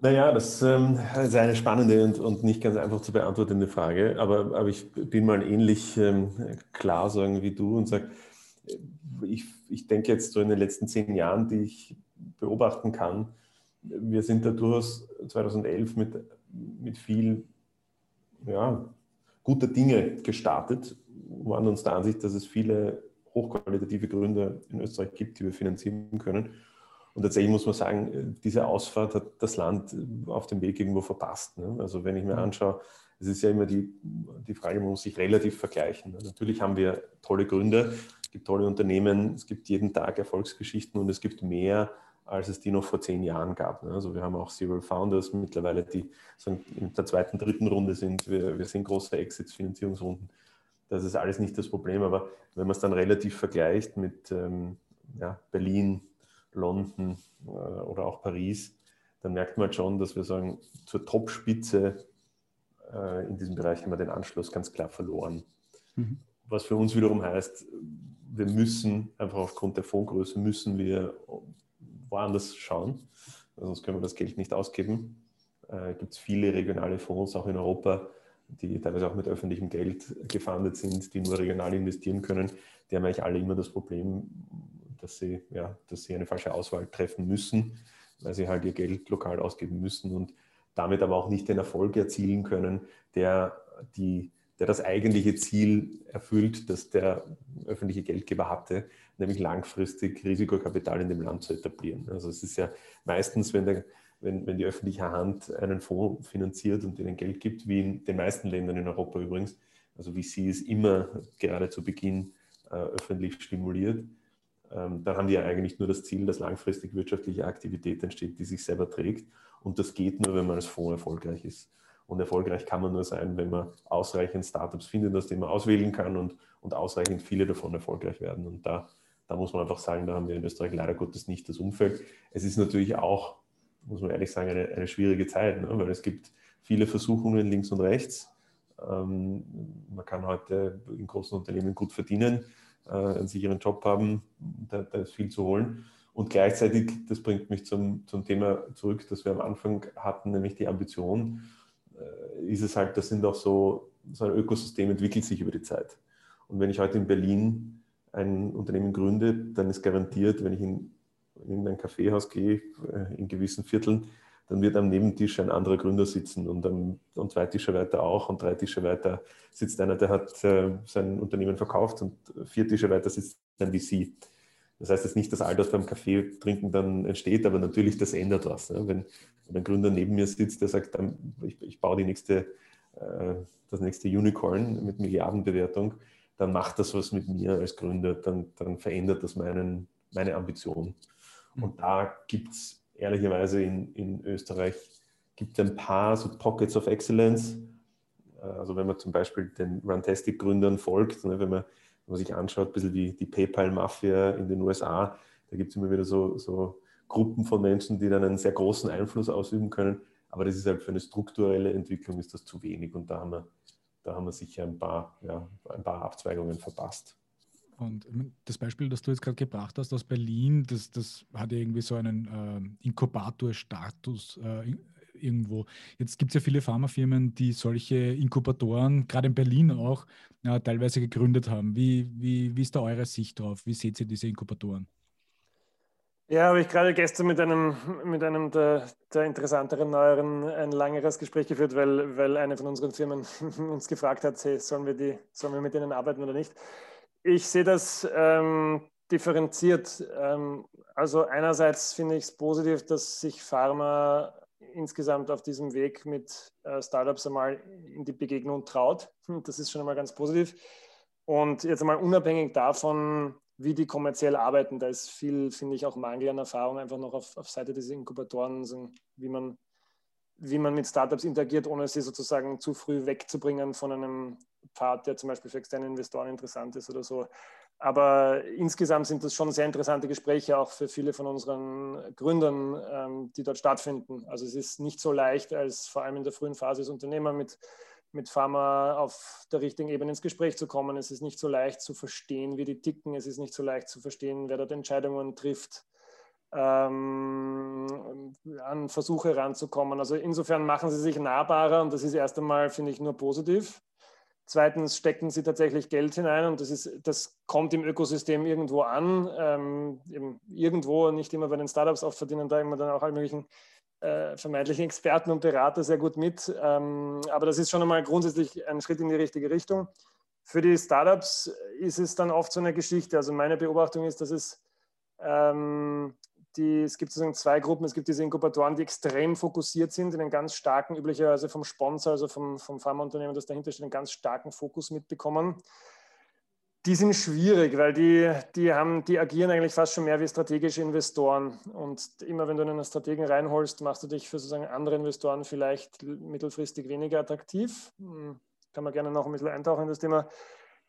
[SPEAKER 3] Naja, das ähm, ist eine spannende und, und, nicht ganz einfach zu beantwortende Frage, aber, aber ich bin mal ähnlich ähm, klar sagen wie du und sage, ich, ich denke jetzt so in den letzten zehn Jahren, die ich beobachten kann. Wir sind da durchaus 2011 mit, mit viel ja, guter Dinge gestartet, waren uns der Ansicht, dass es viele hochqualitative Gründe in Österreich gibt, die wir finanzieren können. Und tatsächlich muss man sagen, diese Ausfahrt hat das Land auf dem Weg irgendwo verpasst. Ne? Also wenn ich mir mhm. anschaue, es ist ja immer die, die Frage, man muss sich relativ vergleichen. Natürlich haben wir tolle Gründe, es gibt tolle Unternehmen, es gibt jeden Tag Erfolgsgeschichten und es gibt mehr als es die noch vor zehn Jahren gab. Ne? Also wir haben auch Serial Founders mittlerweile, die in der zweiten, dritten Runde sind. Wir, wir sehen große Exits, Finanzierungsrunden. Das ist alles nicht das Problem, aber wenn man es dann relativ vergleicht mit ähm, ja, Berlin, London äh, oder auch Paris, dann merkt man halt schon, dass wir sagen, zur Topspitze äh, in diesem Bereich haben wir den Anschluss ganz klar verloren. Mhm. Was für uns wiederum heißt, wir müssen einfach aufgrund der Fondsgröße müssen wir woanders schauen, sonst können wir das Geld nicht ausgeben. Äh, Gibt es viele regionale Fonds, auch in Europa, die teilweise auch mit öffentlichem Geld gefundet sind, die nur regional investieren können. Die haben eigentlich alle immer das Problem, dass sie, ja, dass sie eine falsche Auswahl treffen müssen, weil sie halt ihr Geld lokal ausgeben müssen und damit aber auch nicht den Erfolg erzielen können, der die der das eigentliche Ziel erfüllt, das der öffentliche Geldgeber hatte, nämlich langfristig Risikokapital in dem Land zu etablieren. Also es ist ja meistens, wenn, der, wenn, wenn die öffentliche Hand einen Fonds finanziert und ihnen Geld gibt, wie in den meisten Ländern in Europa übrigens, also wie sie es immer gerade zu Beginn äh, öffentlich stimuliert, ähm, dann haben die ja eigentlich nur das Ziel, dass langfristig wirtschaftliche Aktivität entsteht, die sich selber trägt. Und das geht nur, wenn man als Fonds erfolgreich ist. Und erfolgreich kann man nur sein, wenn man ausreichend Startups findet, aus denen man auswählen kann und, und ausreichend viele davon erfolgreich werden. Und da, da muss man einfach sagen, da haben wir in Österreich leider Gottes nicht das Umfeld. Es ist natürlich auch, muss man ehrlich sagen, eine, eine schwierige Zeit, ne? weil es gibt viele Versuchungen links und rechts. Ähm, man kann heute in großen Unternehmen gut verdienen, äh, einen sicheren Job haben, da, da, ist viel zu holen. Und gleichzeitig, das bringt mich zum, zum Thema zurück, das wir am Anfang hatten, nämlich die Ambition, äh, ist es halt, das sind auch so, so ein Ökosystem entwickelt sich über die Zeit. Und wenn ich heute in Berlin ein Unternehmen gründe, dann ist garantiert, wenn ich in, irgendein Kaffeehaus gehe, äh, in gewissen Vierteln, dann wird am Nebentisch ein anderer Gründer sitzen und, am, und zwei Tische weiter auch und drei Tische weiter sitzt einer, der hat äh, sein Unternehmen verkauft und vier Tische weiter sitzt ein VC. Das heißt jetzt nicht, dass all das beim Kaffee trinken dann entsteht, aber natürlich, das ändert was. Ne? Wenn, wenn ein Gründer neben mir sitzt, der sagt, ich, ich baue die nächste, äh, das nächste Unicorn mit Milliardenbewertung, dann macht das was mit mir als Gründer, dann, dann verändert das meinen, meine Ambition. Mhm. Und da gibt es ehrlicherweise in, in Österreich gibt ein paar so Pockets of Excellence. Also wenn man zum Beispiel den Runtastic-Gründern folgt, ne, wenn man wenn man sich anschaut, ein bisschen wie die PayPal-Mafia in den USA, da gibt es immer wieder so, so Gruppen von Menschen, die dann einen sehr großen Einfluss ausüben können. Aber das ist halt für eine strukturelle Entwicklung ist das zu wenig und da haben wir, da haben wir sicher ein paar, ja, ein paar Abzweigungen verpasst.
[SPEAKER 1] Und das Beispiel, das du jetzt gerade gebracht hast aus Berlin, das, das hat ja irgendwie so einen äh, Inkubator-Status äh, irgendwo. Jetzt gibt es ja viele Pharmafirmen, die solche Inkubatoren, gerade in Berlin auch, ja, teilweise gegründet haben. Wie, wie, wie ist da eure Sicht drauf? Wie seht ihr diese Inkubatoren?
[SPEAKER 2] Ja, habe ich gerade gestern mit einem, mit einem der, der interessanteren, neueren ein langeres Gespräch geführt, weil, weil eine von unseren Firmen uns gefragt hat, hey, sollen, wir die, sollen wir mit denen arbeiten oder nicht. Ich sehe das ähm, differenziert. Ähm, also einerseits finde ich es positiv, dass sich Pharma insgesamt auf diesem Weg mit äh, Startups einmal in die Begegnung traut. Das ist schon einmal ganz positiv. Und jetzt einmal unabhängig davon, wie die kommerziell arbeiten, da ist viel, finde ich, auch Mangel an Erfahrung einfach noch auf, auf Seite des Inkubatoren, wie man, wie man mit Startups interagiert, ohne sie sozusagen zu früh wegzubringen von einem Pfad, der zum Beispiel für externe Investoren interessant ist oder so. Aber insgesamt sind das schon sehr interessante Gespräche, auch für viele von unseren Gründern, ähm, die dort stattfinden. Also es ist nicht so leicht, als vor allem in der frühen Phase als Unternehmer mit, mit Pharma auf der richtigen Ebene ins Gespräch zu kommen. Es ist nicht so leicht zu verstehen, wie die ticken. Es ist nicht so leicht zu verstehen, wer dort Entscheidungen trifft, ähm, an Versuche ranzukommen. Also insofern machen sie sich nahbarer und das ist erst einmal, finde ich, nur positiv. Zweitens stecken sie tatsächlich Geld hinein und das, ist, das kommt im Ökosystem irgendwo an. Ähm, irgendwo, nicht immer bei den Startups, oft verdienen da immer dann auch alle möglichen äh, vermeintlichen Experten und Berater sehr gut mit. Ähm, aber das ist schon einmal grundsätzlich ein Schritt in die richtige Richtung. Für die Startups ist es dann oft so eine Geschichte. Also meine Beobachtung ist, dass es ähm, die, es gibt sozusagen zwei Gruppen. Es gibt diese Inkubatoren, die extrem fokussiert sind, in einen ganz starken, üblicherweise vom Sponsor, also vom, vom Pharmaunternehmen, das dahinter steht, einen ganz starken Fokus mitbekommen. Die sind schwierig, weil die, die, haben, die agieren eigentlich fast schon mehr wie strategische Investoren. Und immer wenn du einen Strategen reinholst, machst du dich für sozusagen andere Investoren vielleicht mittelfristig weniger attraktiv. Hm, kann man gerne noch ein bisschen eintauchen in das Thema.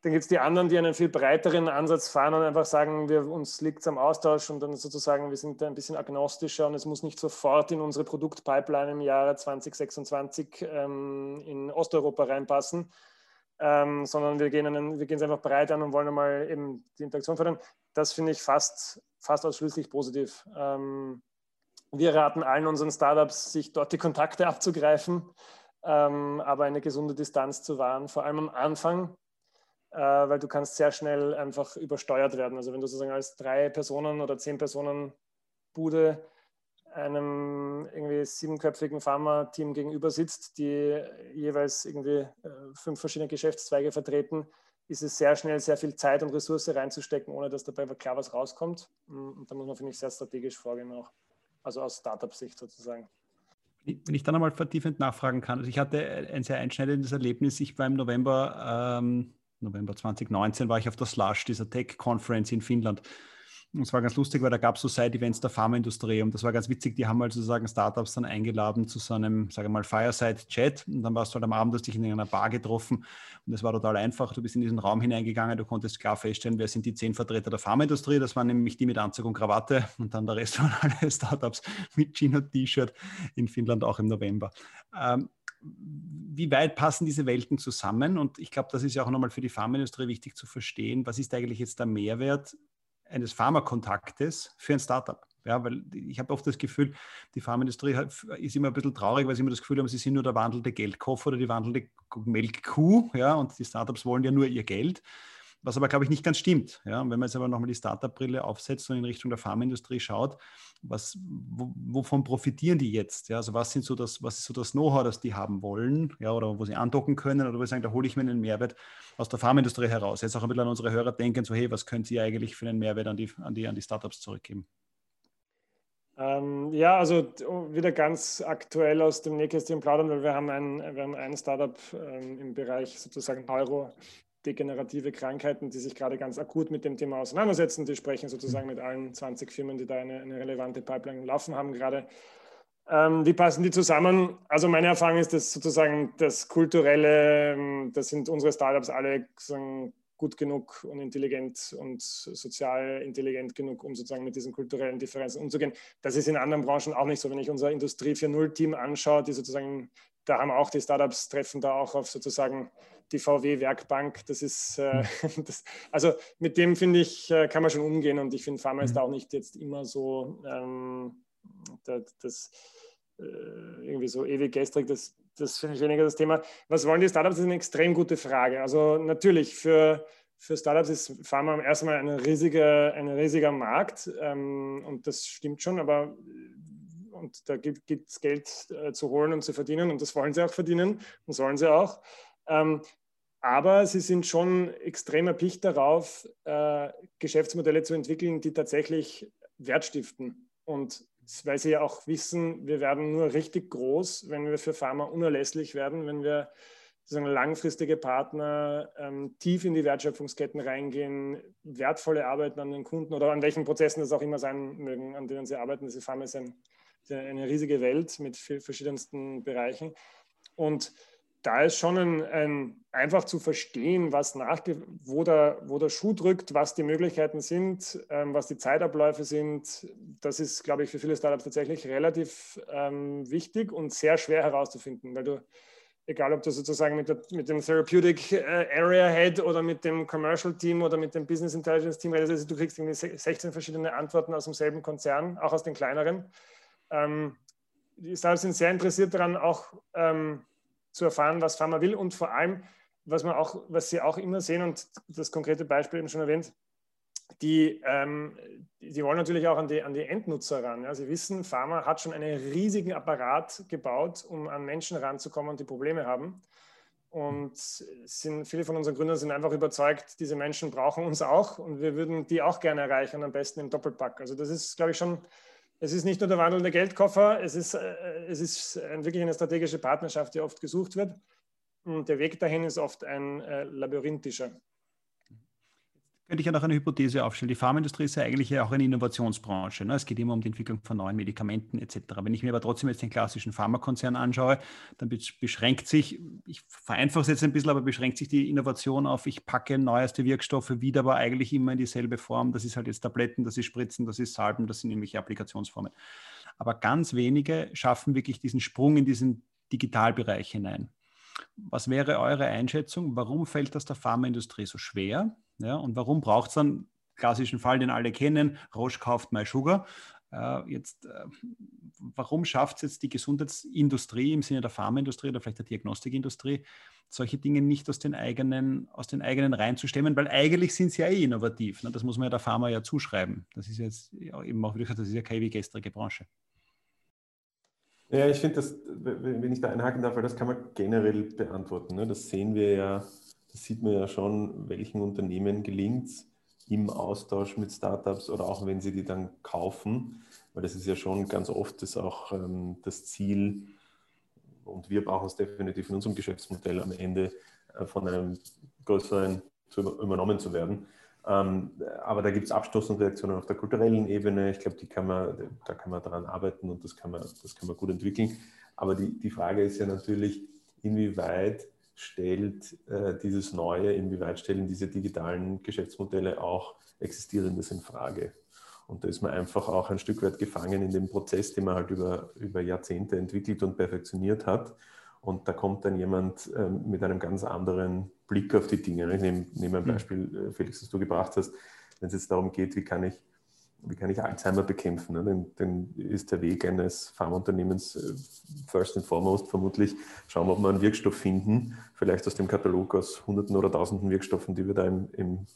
[SPEAKER 2] Dann gibt es die anderen, die einen viel breiteren Ansatz fahren und einfach sagen, wir, uns liegt es am Austausch und dann sozusagen, wir sind ein bisschen agnostischer und es muss nicht sofort in unsere Produktpipeline im Jahre 2026 ähm, in Osteuropa reinpassen, ähm, sondern wir gehen, einen, wir gehen es einfach breit an und wollen einmal eben die Interaktion fördern. Das finde ich fast, fast ausschließlich positiv. Ähm, wir raten allen unseren Startups, sich dort die Kontakte abzugreifen, ähm, aber eine gesunde Distanz zu wahren, vor allem am Anfang äh, weil du kannst sehr schnell einfach übersteuert werden. Also wenn du sozusagen als drei Personen oder zehn Personen Bude einem irgendwie siebenköpfigen Pharma-Team gegenüber sitzt, die jeweils irgendwie äh, fünf verschiedene Geschäftszweige vertreten, ist es sehr schnell sehr viel Zeit und Ressource reinzustecken, ohne dass dabei klar was rauskommt. Und da muss man, finde ich, sehr strategisch vorgehen auch. Also aus Startup-Sicht sozusagen.
[SPEAKER 4] Wenn ich dann einmal vertiefend nachfragen kann, also ich hatte ein sehr einschneidendes Erlebnis. Ich war im November ähm, November 2019 war ich auf der Slush, dieser Tech-Conference in Finnland. Und es war ganz lustig, weil da gab es so Side-Events der Pharmaindustrie und das war ganz witzig. Die haben mal sozusagen Startups dann eingeladen zu so einem, sage mal, Fireside-Chat und dann warst du halt am Abend, hast dich in einer Bar getroffen und es war total einfach. Du bist in diesen Raum hineingegangen, du konntest klar feststellen, wer sind die zehn Vertreter der Pharmaindustrie. Das waren nämlich die mit Anzug und Krawatte und dann der Rest waren alle Startups mit und T-Shirt in Finnland auch im November. Ähm, wie weit passen diese Welten zusammen? Und ich glaube, das ist ja auch nochmal für die Pharmaindustrie wichtig zu verstehen. Was ist eigentlich jetzt der Mehrwert eines Pharmakontaktes für ein Startup? Ja, weil ich habe oft das Gefühl, die Pharmaindustrie ist immer ein bisschen traurig, weil sie immer das Gefühl haben, sie sind nur der wandelnde Geldkoffer oder die wandelnde Melkkuh. Ja, und die Startups wollen ja nur ihr Geld was aber, glaube ich, nicht ganz stimmt. Ja? Wenn man jetzt aber nochmal die Startup-Brille aufsetzt und in Richtung der Pharmaindustrie schaut, was, wo, wovon profitieren die jetzt? Ja? Also was, sind so das, was ist so das Know-how, das die haben wollen ja? oder wo sie andocken können oder wo sie sagen, da hole ich mir einen Mehrwert aus der Pharmaindustrie heraus. Jetzt auch ein bisschen an unsere Hörer denken, so hey, was können sie eigentlich für einen Mehrwert an die, an die, an die Startups zurückgeben?
[SPEAKER 2] Ähm, ja, also wieder ganz aktuell aus dem Nähkästchen plaudern, weil wir haben ein, wir haben ein Startup ähm, im Bereich sozusagen Neuro, degenerative Krankheiten, die sich gerade ganz akut mit dem Thema auseinandersetzen. Die sprechen sozusagen mit allen 20 Firmen, die da eine, eine relevante Pipeline laufen haben gerade. Ähm, wie passen die zusammen? Also meine Erfahrung ist, dass sozusagen das Kulturelle, ähm, das sind unsere Startups alle gut genug und intelligent und sozial intelligent genug, um sozusagen mit diesen kulturellen Differenzen umzugehen. Das ist in anderen Branchen auch nicht so. Wenn ich unser Industrie 4.0-Team anschaue, die sozusagen, da haben auch die Startups treffen da auch auf sozusagen die VW-Werkbank. Das ist, äh, hm. das, also mit dem finde ich, äh, kann man schon umgehen und ich finde, Pharma ist hm. auch nicht jetzt immer so, ähm, das, äh, irgendwie so ewig gestrig, das, das finde ich weniger das Thema. Was wollen die Startups? Das ist eine extrem gute Frage. Also natürlich für, für Startups ist Pharma erst einmal ein riesiger, ein riesiger Markt ähm, und das stimmt schon, aber und da gibt es Geld äh, zu holen und zu verdienen und das wollen sie auch verdienen und sollen sie auch. Ähm, aber sie sind schon extrem erpicht darauf, äh, Geschäftsmodelle zu entwickeln, die tatsächlich Wert stiften. Und weil sie ja auch wissen, wir werden nur richtig groß, wenn wir für Pharma unerlässlich werden, wenn wir sozusagen langfristige Partner ähm, tief in die Wertschöpfungsketten reingehen, wertvolle Arbeiten an den Kunden oder an welchen Prozessen das auch immer sein mögen, an denen sie arbeiten. Diese Pharma ist ein eine riesige Welt mit verschiedensten Bereichen. Und da ist schon ein, ein, einfach zu verstehen, was nach, wo, der, wo der Schuh drückt, was die Möglichkeiten sind, ähm, was die Zeitabläufe sind. Das ist, glaube ich, für viele Startups tatsächlich relativ ähm, wichtig und sehr schwer herauszufinden, weil du, egal ob du sozusagen mit, der, mit dem Therapeutic äh, Area Head oder mit dem Commercial Team oder mit dem Business Intelligence Team redest, also du kriegst irgendwie 16 verschiedene Antworten aus demselben Konzern, auch aus den kleineren. Ähm, die Startups sind sehr interessiert daran, auch ähm, zu erfahren, was Pharma will und vor allem, was, man auch, was sie auch immer sehen und das konkrete Beispiel eben schon erwähnt, die, ähm, die wollen natürlich auch an die, an die Endnutzer ran. Ja. Sie wissen, Pharma hat schon einen riesigen Apparat gebaut, um an Menschen ranzukommen die Probleme haben. Und sind, viele von unseren Gründern sind einfach überzeugt, diese Menschen brauchen uns auch und wir würden die auch gerne erreichen, am besten im Doppelpack. Also das ist, glaube ich, schon es ist nicht nur der wandelnde Geldkoffer, es ist, äh, es ist wirklich eine strategische Partnerschaft, die oft gesucht wird. Und der Weg dahin ist oft ein äh, labyrinthischer
[SPEAKER 4] könnte ich ja noch eine Hypothese aufstellen. Die Pharmaindustrie ist ja eigentlich auch eine Innovationsbranche. Ne? Es geht immer um die Entwicklung von neuen Medikamenten etc. Wenn ich mir aber trotzdem jetzt den klassischen Pharmakonzern anschaue, dann beschränkt sich, ich vereinfache es jetzt ein bisschen, aber beschränkt sich die Innovation auf, ich packe neueste Wirkstoffe wieder, aber eigentlich immer in dieselbe Form. Das ist halt jetzt Tabletten, das ist Spritzen, das ist Salben, das sind irgendwelche Applikationsformen. Aber ganz wenige schaffen wirklich diesen Sprung in diesen Digitalbereich hinein. Was wäre eure Einschätzung? Warum fällt das der Pharmaindustrie so schwer? Ja, und warum braucht es dann, klassischen Fall, den alle kennen, Roche kauft MySugar. Äh, jetzt, äh, warum schafft es jetzt die Gesundheitsindustrie im Sinne der Pharmaindustrie oder vielleicht der Diagnostikindustrie, solche Dinge nicht aus den eigenen, aus den eigenen Reihen zu stemmen? Weil eigentlich sind sie ja eh innovativ. Ne? Das muss man ja der Pharma ja zuschreiben. Das ist jetzt eben auch, wie das ist ja keine wie gestrige Branche.
[SPEAKER 3] Ja, ich finde das, wenn ich da einhaken darf, weil das kann man generell beantworten. Ne? Das sehen wir ja, das sieht man ja schon, welchen Unternehmen gelingt es im Austausch mit Startups oder auch wenn sie die dann kaufen, weil das ist ja schon ganz oft das auch ähm, das Ziel und wir brauchen es definitiv in unserem Geschäftsmodell am Ende äh, von einem größeren zu übernommen zu werden. Ähm, aber da gibt es Abstoßungsreaktionen auf der kulturellen Ebene. Ich glaube, da kann man daran arbeiten und das kann man, das kann man gut entwickeln. Aber die, die Frage ist ja natürlich, inwieweit stellt äh, dieses Neue, inwieweit stellen diese digitalen Geschäftsmodelle auch Existierendes in Frage? Und da ist man einfach auch ein Stück weit gefangen in dem Prozess, den man halt über, über Jahrzehnte entwickelt und perfektioniert hat. Und da kommt dann jemand ähm, mit einem ganz anderen Blick auf die Dinge. Ich nehme, nehme ein hm. Beispiel, äh, Felix, das du gebracht hast, wenn es jetzt darum geht, wie kann ich, wie kann ich Alzheimer bekämpfen, ne? dann, dann, ist der Weg eines Pharmaunternehmens äh, first and foremost vermutlich schauen, ob wir einen Wirkstoff finden, vielleicht aus dem Katalog aus Hunderten oder Tausenden Wirkstoffen, die wir da im, im,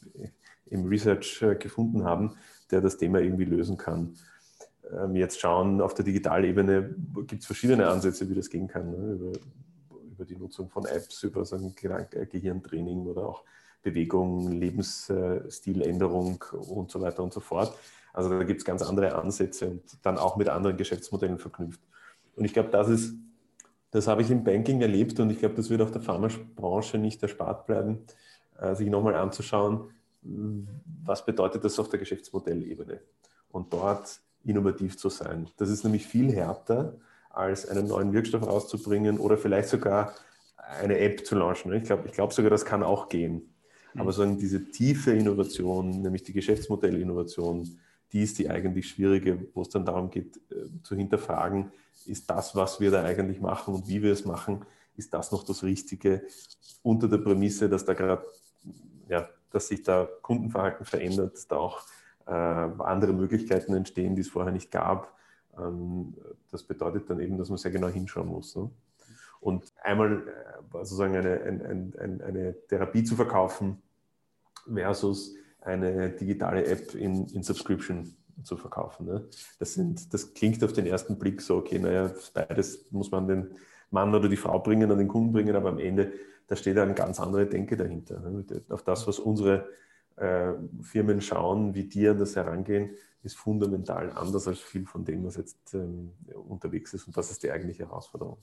[SPEAKER 3] im Research äh, gefunden haben, der das Thema irgendwie lösen kann ähm, jetzt schauen, auf der Digitalebene gibt es verschiedene Ansätze, wie das gehen kann. Ne? Über, über, die Nutzung von Apps, über so ein äh, Gehirntraining oder auch Bewegung, Lebensstiländerung und so weiter und so fort. Also da gibt es ganz andere Ansätze und dann auch mit anderen Geschäftsmodellen verknüpft. Und ich glaube, das ist, das habe ich im Banking erlebt und ich glaube, das wird auch der Pharmabranche nicht erspart bleiben, äh, sich nochmal anzuschauen, was bedeutet das auf der Geschäftsmodellebene. Und dort innovativ zu sein. Das ist nämlich viel härter, als einen neuen Wirkstoff rauszubringen oder vielleicht sogar eine App zu launchen. Ich glaube ich glaub sogar, das kann auch gehen. Mhm. Aber sagen, diese tiefe Innovation, nämlich die Geschäftsmodellinnovation, die ist die eigentlich schwierige, wo es dann darum geht, äh, zu hinterfragen, ist das, was wir da eigentlich machen und wie wir es machen, ist das noch das Richtige unter der Prämisse, dass da gerade, ja, dass sich da Kundenverhalten verändert, da auch äh, andere Möglichkeiten entstehen, die es vorher nicht gab. Ähm, das bedeutet dann eben, dass man sehr genau hinschauen muss. Ne? Und einmal äh, sozusagen eine, eine, eine, eine Therapie zu verkaufen versus eine digitale App in, in Subscription zu verkaufen. Ne? Das, sind, das klingt auf den ersten Blick so, okay, naja, beides muss man den Mann oder die Frau bringen, an den Kunden bringen, aber am Ende, da steht eine ganz andere Denke dahinter. Ne? Auf das, was unsere äh, Firmen schauen, wie die an das herangehen, ist fundamental anders als viel von dem, was jetzt ähm, unterwegs ist. Und das ist die eigentliche Herausforderung.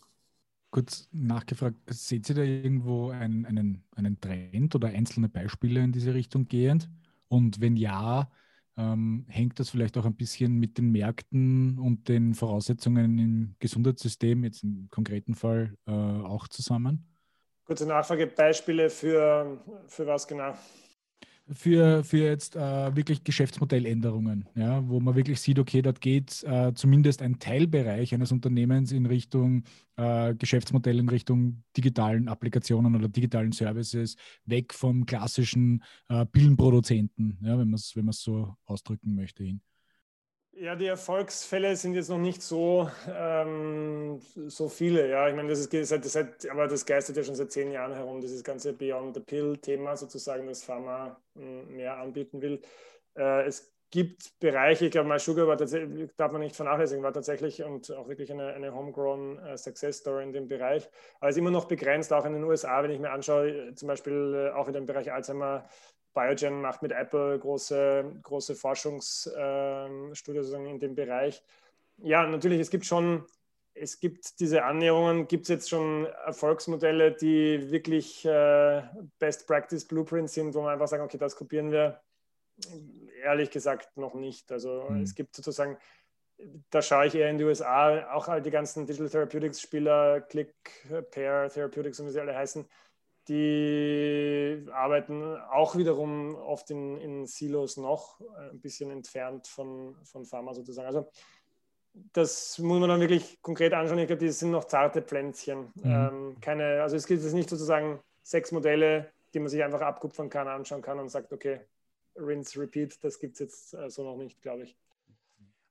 [SPEAKER 1] Kurz nachgefragt, seht ihr da irgendwo einen, einen, einen Trend oder einzelne Beispiele in diese Richtung gehend? Und wenn ja, ähm, hängt das vielleicht auch ein bisschen mit den Märkten und den Voraussetzungen im Gesundheitssystem, jetzt im konkreten Fall, äh, auch zusammen?
[SPEAKER 2] Kurze Nachfrage, Beispiele für, für was genau?
[SPEAKER 1] Für, für jetzt äh, wirklich Geschäftsmodelländerungen, ja, wo man wirklich sieht, okay, dort geht äh, zumindest ein Teilbereich eines Unternehmens in Richtung äh, Geschäftsmodell, in Richtung digitalen Applikationen oder digitalen Services, weg vom klassischen äh, Pillenproduzenten, ja, wenn man es wenn so ausdrücken möchte. Hin.
[SPEAKER 2] Ja, die Erfolgsfälle sind jetzt noch nicht so, ähm, so viele. Ja, ich meine, das ist seit, seit, aber das geistert ja schon seit zehn Jahren herum, dieses ganze Beyond the Pill-Thema sozusagen, das Pharma hm, mehr anbieten will. Äh, es gibt Bereiche, ich glaube, My Sugar war tatsächlich, darf man nicht vernachlässigen, war tatsächlich und auch wirklich eine, eine homegrown uh, Success Story in dem Bereich. Aber es ist immer noch begrenzt, auch in den USA, wenn ich mir anschaue, zum Beispiel äh, auch in dem Bereich Alzheimer Biogen macht mit Apple große, große Forschungsstudien ähm, in dem Bereich. Ja, natürlich, es gibt schon, es gibt diese Annäherungen, gibt es jetzt schon Erfolgsmodelle, die wirklich äh, Best Practice Blueprints sind, wo man einfach sagen, okay, das kopieren wir. Ehrlich gesagt noch nicht. Also mhm. es gibt sozusagen, da schaue ich eher in die USA, auch all die ganzen Digital Therapeutics Spieler, Click, Pair Therapeutics und wie sie alle heißen, die arbeiten auch wiederum oft in, in Silos noch, äh, ein bisschen entfernt von, von Pharma sozusagen. Also das muss man dann wirklich konkret anschauen. Ich glaube, die sind noch zarte Pflänzchen. Mhm. Ähm, keine, also es gibt jetzt nicht sozusagen sechs Modelle, die man sich einfach abkupfern kann, anschauen kann und sagt, okay, rinse, repeat, das gibt es jetzt äh, so noch nicht, glaube ich.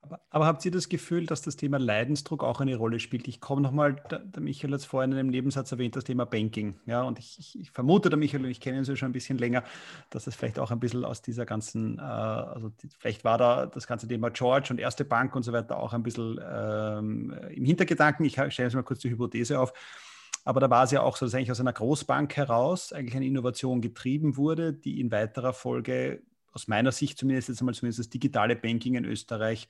[SPEAKER 4] Aber, aber, habt ihr das Gefühl, dass das Thema Leidensdruck auch eine Rolle spielt? Ich komme nochmal, der, Michael hat es vorhin in einem Nebensatz erwähnt, das Thema Banking. Ja, und ich, ich, ich vermute, der Michael, und ich kenne ihn so schon ein bisschen länger, dass das vielleicht auch ein bisschen aus dieser ganzen, äh, also die, vielleicht war da das ganze Thema George und erste Bank und so weiter auch ein bisschen ähm, im Hintergedanken. Ich stelle jetzt mal kurz die Hypothese auf. Aber da war es ja auch so, dass eigentlich aus einer Großbank heraus eigentlich eine Innovation getrieben wurde, die in weiterer Folge aus meiner Sicht zumindest jetzt einmal zumindest das digitale Banking in Österreich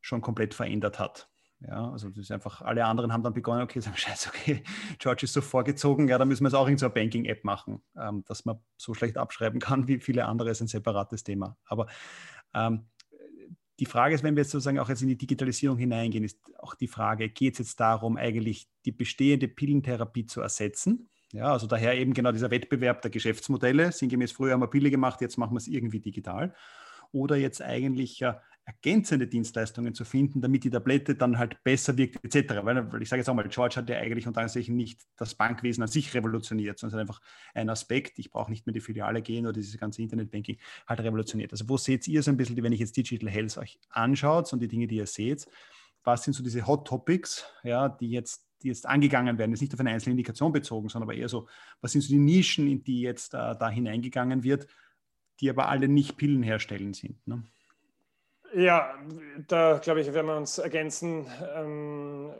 [SPEAKER 4] schon komplett verändert hat. Ja, also das ist einfach, alle anderen haben dann begonnen, okay, sagen, scheiße, okay, George ist so vorgezogen, ja, da müssen wir jetzt auch in so eine Banking-App machen, ähm, dass man so schlecht abschreiben kann wie viele andere, ist ein separates Thema. Aber ähm, die Frage ist, wenn wir jetzt sozusagen auch jetzt in die Digitalisierung hineingehen, ist auch die Frage, geht es jetzt darum, eigentlich die bestehende Pillentherapie zu ersetzen? Ja, also daher eben genau dieser Wettbewerb der Geschäftsmodelle, sinngemäß früher haben wir Pille gemacht, jetzt machen wir es irgendwie digital. Oder jetzt eigentlich ja, ergänzende Dienstleistungen zu finden, damit die Tablette dann halt besser wirkt, etc. Weil, weil ich sage jetzt auch mal, George hat ja eigentlich unter anderem nicht das Bankwesen an sich revolutioniert, sondern einfach ein Aspekt, ich brauche nicht mehr die Filiale gehen oder dieses ganze Internetbanking halt revolutioniert. Also wo seht ihr so ein bisschen, wenn ich jetzt Digital Health euch anschaut und die Dinge, die ihr seht, was sind so diese Hot Topics, ja, die jetzt die jetzt angegangen werden, ist nicht auf eine einzelne Indikation bezogen, sondern aber eher so, was sind so die Nischen, in die jetzt äh, da hineingegangen wird, die aber alle nicht Pillen herstellen sind. Ne?
[SPEAKER 2] Ja, da glaube ich, werden wir uns ergänzen. Ähm,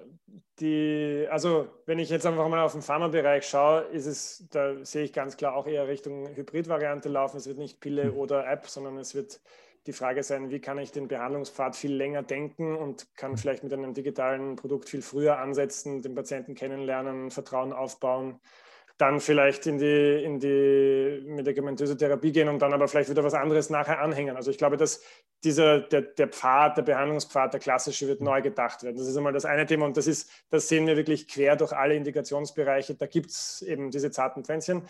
[SPEAKER 2] die, also wenn ich jetzt einfach mal auf den Pharmabereich schaue, ist es, da sehe ich ganz klar auch eher Richtung Hybridvariante laufen. Es wird nicht Pille hm. oder App, sondern es wird die Frage sein, wie kann ich den Behandlungspfad viel länger denken und kann hm. vielleicht mit einem digitalen Produkt viel früher ansetzen, den Patienten kennenlernen, Vertrauen aufbauen dann vielleicht in die, in die medikamentöse Therapie gehen und dann aber vielleicht wieder was anderes nachher anhängen. Also ich glaube, dass dieser, der, der Pfad, der Behandlungspfad, der klassische, wird neu gedacht werden. Das ist einmal das eine Thema und das ist, das sehen wir wirklich quer durch alle Indikationsbereiche. Da gibt es eben diese zarten Pflänzchen.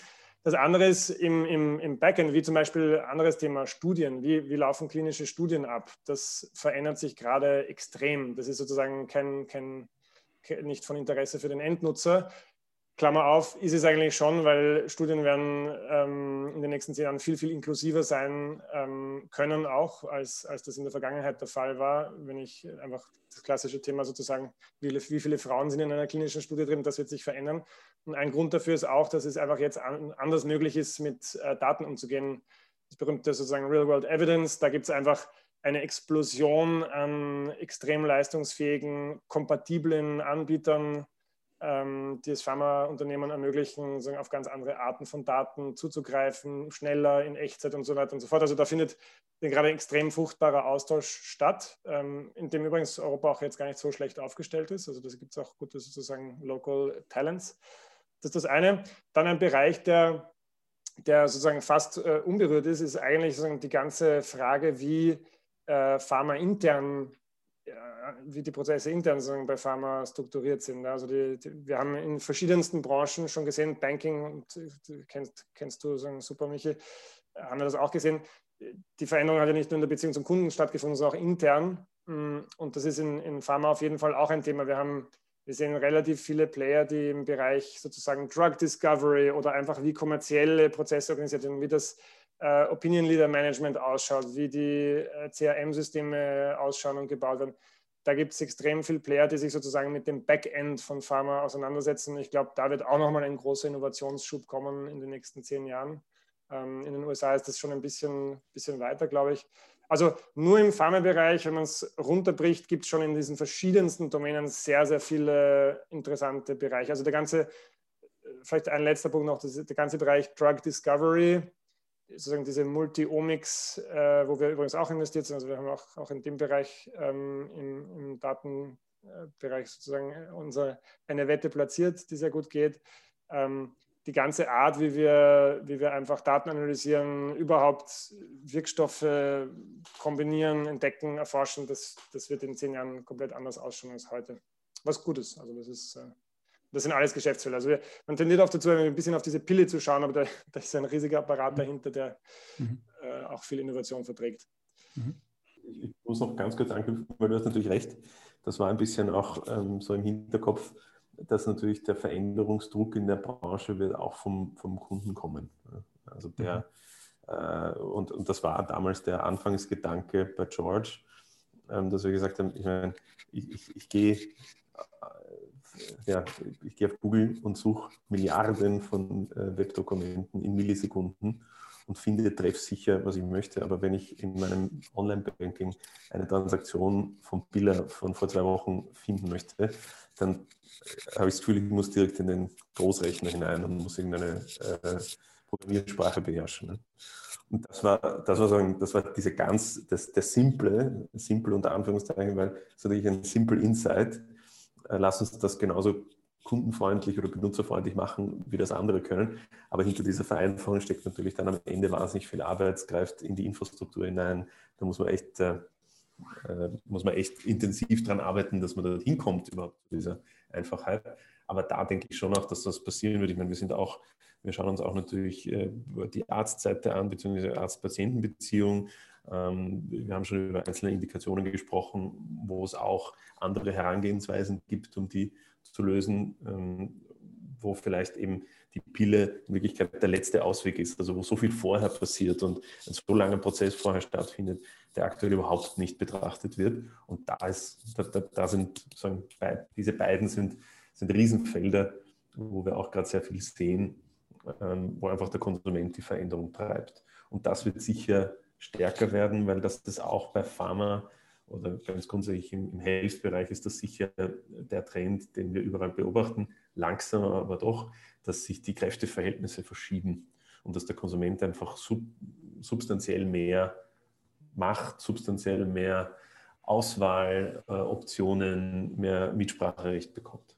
[SPEAKER 2] Das andere ist im, im, im Backend, wie zum Beispiel anderes Thema Studien. Wie, wie laufen klinische Studien ab? Das verändert sich gerade extrem. Das ist sozusagen kein, kein, nicht von Interesse für den Endnutzer Klammer auf, ist es eigentlich schon, weil Studien werden ähm, in den nächsten zehn Jahren viel, viel inklusiver sein ähm, können, auch als, als das in der Vergangenheit der Fall war. Wenn ich einfach das klassische Thema sozusagen, wie, wie viele Frauen sind in einer klinischen Studie drin, das wird sich verändern. Und ein Grund dafür ist auch, dass es einfach jetzt an, anders möglich ist, mit äh, Daten umzugehen. Das berühmte sozusagen Real-World Evidence, da gibt es einfach eine Explosion an extrem leistungsfähigen, kompatiblen Anbietern, die es Pharmaunternehmen ermöglichen, auf ganz andere Arten von Daten zuzugreifen, schneller in Echtzeit und so weiter und so fort. Also da findet gerade extrem fruchtbarer Austausch statt, ähm, in dem übrigens Europa auch jetzt gar nicht so schlecht aufgestellt ist. Also da gibt es auch gute sozusagen Local Talents. Das ist das eine. Dann ein Bereich, der, der sozusagen fast äh, unberührt ist, ist eigentlich sozusagen die ganze Frage, wie äh, Pharma intern wie die Prozesse intern sagen, bei Pharma strukturiert sind. Also die, die, wir haben in verschiedensten Branchen schon gesehen, Banking, und kennst, kennst du sagen, super, Michi, haben wir das auch gesehen. Die Veränderung hat ja nicht nur in der Beziehung zum Kunden stattgefunden, sondern auch intern. Mm, und das ist in, in Pharma auf jeden Fall auch ein Thema. Wir haben wir sehen relativ viele Player, die im Bereich sozusagen Drug Discovery oder einfach wie kommerzielle Prozesse organisiert sind, wie das äh, Opinion Leader Management ausschaut, wie die äh, CRM-Systeme ausschauen und gebaut werden da gibt es extrem viele Player, die sich sozusagen mit dem Backend von Pharma auseinandersetzen. Ich glaube, da wird auch nochmal ein großer Innovationsschub kommen in den nächsten zehn Jahren. Ähm, in den USA ist das schon ein bisschen, bisschen weiter, glaube ich. Also nur im Pharmabereich, wenn man es runterbricht, gibt es schon in diesen verschiedensten Domänen sehr, sehr viele interessante Bereiche. Also der ganze, vielleicht ein letzter Punkt noch, das, der ganze Bereich Drug Discovery, sozusagen diese Multi-Omics, äh, wo wir übrigens auch investiert sind. Also wir haben auch, auch in dem Bereich ähm, im, im, Datenbereich sozusagen unsere, eine Wette platziert, die sehr gut geht. Ähm, die ganze Art, wie wir, wie wir einfach Daten analysieren, überhaupt Wirkstoffe kombinieren, entdecken, erforschen, das, das wird in zehn Jahren komplett anders ausschauen als heute. Was gut ist. Also das ist äh, das sind alles Geschäftsfelder. Also wir, man tendiert auch dazu, ein bisschen auf diese Pille zu schauen, aber da, da ist ein riesiger Apparat mhm. dahinter, der mhm. äh, auch viel Innovation verträgt.
[SPEAKER 3] Mhm. Ich muss noch ganz kurz anknüpfen, weil du hast natürlich recht. Das war ein bisschen auch ähm, so im Hinterkopf, dass natürlich der Veränderungsdruck in der Branche wird auch vom, vom Kunden kommen. Also der, mhm. äh, und, und das war damals der Anfangsgedanke bei George, ähm, dass wir gesagt haben, ich meine, ich, ich, ich gehe ja, ich gehe auf Google und suche Milliarden von äh, Webdokumenten in Millisekunden und finde treffsicher, was ich möchte. Aber wenn ich in meinem Online-Banking eine Transaktion vom Biller von vor zwei Wochen finden möchte, dann äh, habe ich das Gefühl, ich muss direkt in den Großrechner hinein und muss irgendeine äh, Programmiersprache beherrschen. Ne? Und das war, das war, so das war diese ganz, das, der simple, simple unter Anführungszeichen, weil es natürlich ein simple Insight, lass uns das genauso kundenfreundlich oder benutzerfreundlich machen, wie das andere können. Aber hinter dieser Vereinfachung steckt natürlich dann am Ende wahnsinnig viel Arbeit, greift in die Infrastruktur hinein. Da muss man echt, äh, äh muss man echt intensiv daran arbeiten, dass man da hinkommt, überhaupt zu dieser Einfachheit. Aber da denke ich schon auch, dass das passieren wird. Ich meine, wir sind auch, wir schauen uns auch natürlich äh, die Arztseite an, beziehungsweise Arzt-Patienten-Beziehung. Ähm, wir haben schon über einzelne Indikationen gesprochen, wo es auch andere Herangehensweisen gibt, um die zu lösen, ähm, wo vielleicht eben die Pille in Wirklichkeit der letzte Ausweg ist, also wo so viel vorher passiert und ein so langer Prozess vorher stattfindet, der aktuell überhaupt nicht betrachtet wird. Und da ist, da, da, sind sagen, diese beiden sind, sind Riesenfelder, wo wir auch gerade sehr viel sehen, ähm, wo einfach der Konsument die Veränderung treibt. Und das wird sicher stärker werden, weil das, das auch bei Pharma oder ganz grundsätzlich im, im Health-Bereich ist das sicher der Trend, den wir überall beobachten, langsamer aber doch, dass sich die Kräfteverhältnisse verschieben und dass der Konsument einfach sub, substanziell mehr Macht, substanziell mehr Auswahloptionen, äh, mehr Mitspracherecht bekommt.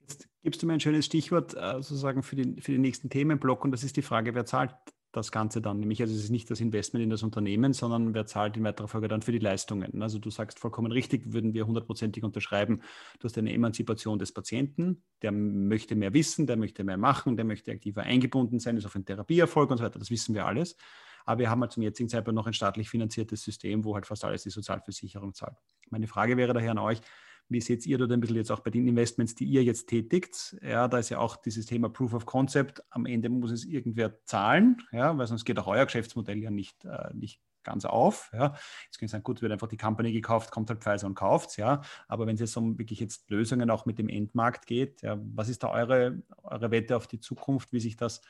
[SPEAKER 4] Jetzt gibst du mir ein schönes Stichwort äh, sozusagen für den, für den nächsten Themenblock und das ist die Frage, wer zahlt das Ganze dann. Nämlich, also es ist nicht das Investment in das Unternehmen, sondern wer zahlt in weiterer Folge dann für die Leistungen. Also du sagst vollkommen richtig, würden wir hundertprozentig unterschreiben, du hast eine Emanzipation des Patienten, der möchte mehr wissen, der möchte mehr machen, der möchte aktiver eingebunden sein, ist auf einen Therapieerfolg und so weiter, das wissen wir alles. Aber wir haben halt zum jetzigen Zeitpunkt noch ein staatlich finanziertes System, wo halt fast alles die Sozialversicherung zahlt. Meine Frage wäre daher an euch, Wie seht ihr da ein bisschen jetzt auch bei den Investments, die ihr jetzt tätigt? Ja, da ist ja auch dieses Thema Proof of Concept. Am Ende muss es irgendwer zahlen, ja, weil sonst geht auch euer Geschäftsmodell ja nicht, äh, nicht ganz auf. Ja. Jetzt können Sie sagen, gut, wird einfach die Company gekauft, kommt halt Pfizer und kauft es, ja. Aber wenn es jetzt um wirklich jetzt Lösungen auch mit dem Endmarkt geht, ja, was ist da eure, eure Wette auf die Zukunft, wie sich das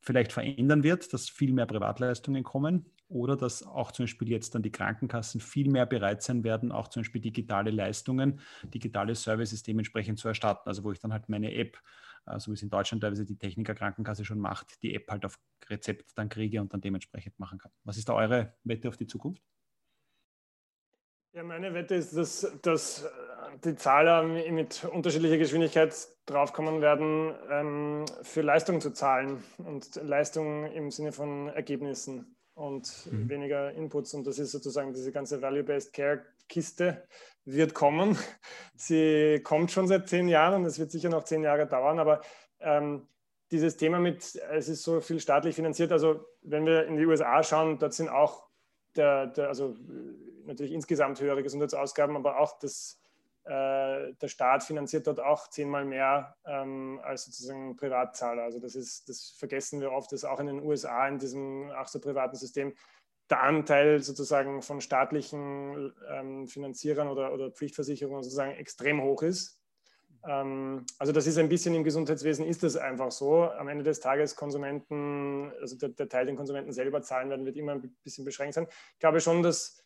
[SPEAKER 4] vielleicht verändern wird, dass viel mehr Privatleistungen kommen oder dass auch zum Beispiel jetzt dann die Krankenkassen viel mehr bereit sein werden, auch zum Beispiel digitale Leistungen, digitale Services dementsprechend zu erstatten. Also wo ich dann halt meine App, äh, so wie es in Deutschland teilweise die Techniker Krankenkasse schon macht, die App halt auf Rezept dann kriege und dann dementsprechend machen kann. Was ist da eure Wette auf die Zukunft?
[SPEAKER 2] Ja, meine Wette ist, dass, dass die Zahler mit unterschiedlicher Geschwindigkeit draufkommen werden, ähm, für Leistung zu zahlen und Leistung im Sinne von Ergebnissen und mhm. weniger Inputs. Und das ist sozusagen diese ganze Value-Based Care-Kiste wird kommen. Sie kommt schon seit zehn Jahren und es wird sicher noch zehn Jahre dauern, aber ähm, dieses Thema mit, es ist so viel staatlich finanziert, also wenn wir in die USA schauen, dort sind auch der, der also natürlich insgesamt höhere Gesundheitsausgaben, aber auch das äh, der Staat finanziert dort auch zehnmal mehr ähm, als sozusagen Privatzahler. Also das ist, das vergessen wir oft, dass auch in den USA in diesem ach so privaten System der Anteil sozusagen von staatlichen ähm, Finanzierern oder, oder Pflichtversicherungen sozusagen extrem hoch ist. Ähm, also das ist ein bisschen im Gesundheitswesen ist das einfach so. Am Ende des Tages Konsumenten, also der, der Teil, den Konsumenten selber zahlen werden, wird immer ein bisschen beschränkt sein. Ich glaube schon, dass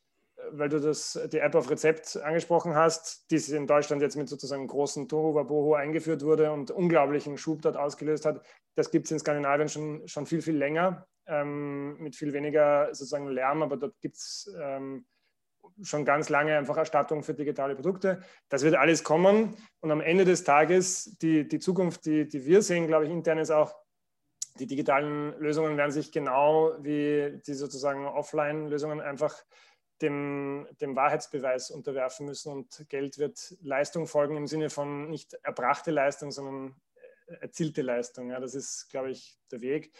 [SPEAKER 2] weil du das, die App auf Rezept angesprochen hast, die in Deutschland jetzt mit sozusagen großen Tohu Wabohu eingeführt wurde und unglaublichen Schub dort ausgelöst hat. Das gibt es in Skandinavien schon, schon viel, viel länger, ähm, mit viel weniger sozusagen Lärm, aber dort gibt es ähm, schon ganz lange einfach Erstattung für digitale Produkte. Das wird alles kommen und am Ende des Tages, die, die Zukunft, die, die wir sehen, glaube ich, intern ist auch, die digitalen Lösungen werden sich genau wie die sozusagen Offline-Lösungen einfach dem, dem Wahrheitsbeweis unterwerfen müssen und Geld wird Leistung folgen im Sinne von nicht erbrachte Leistung, sondern erzielte Leistung. Ja, das ist, glaube ich, der Weg.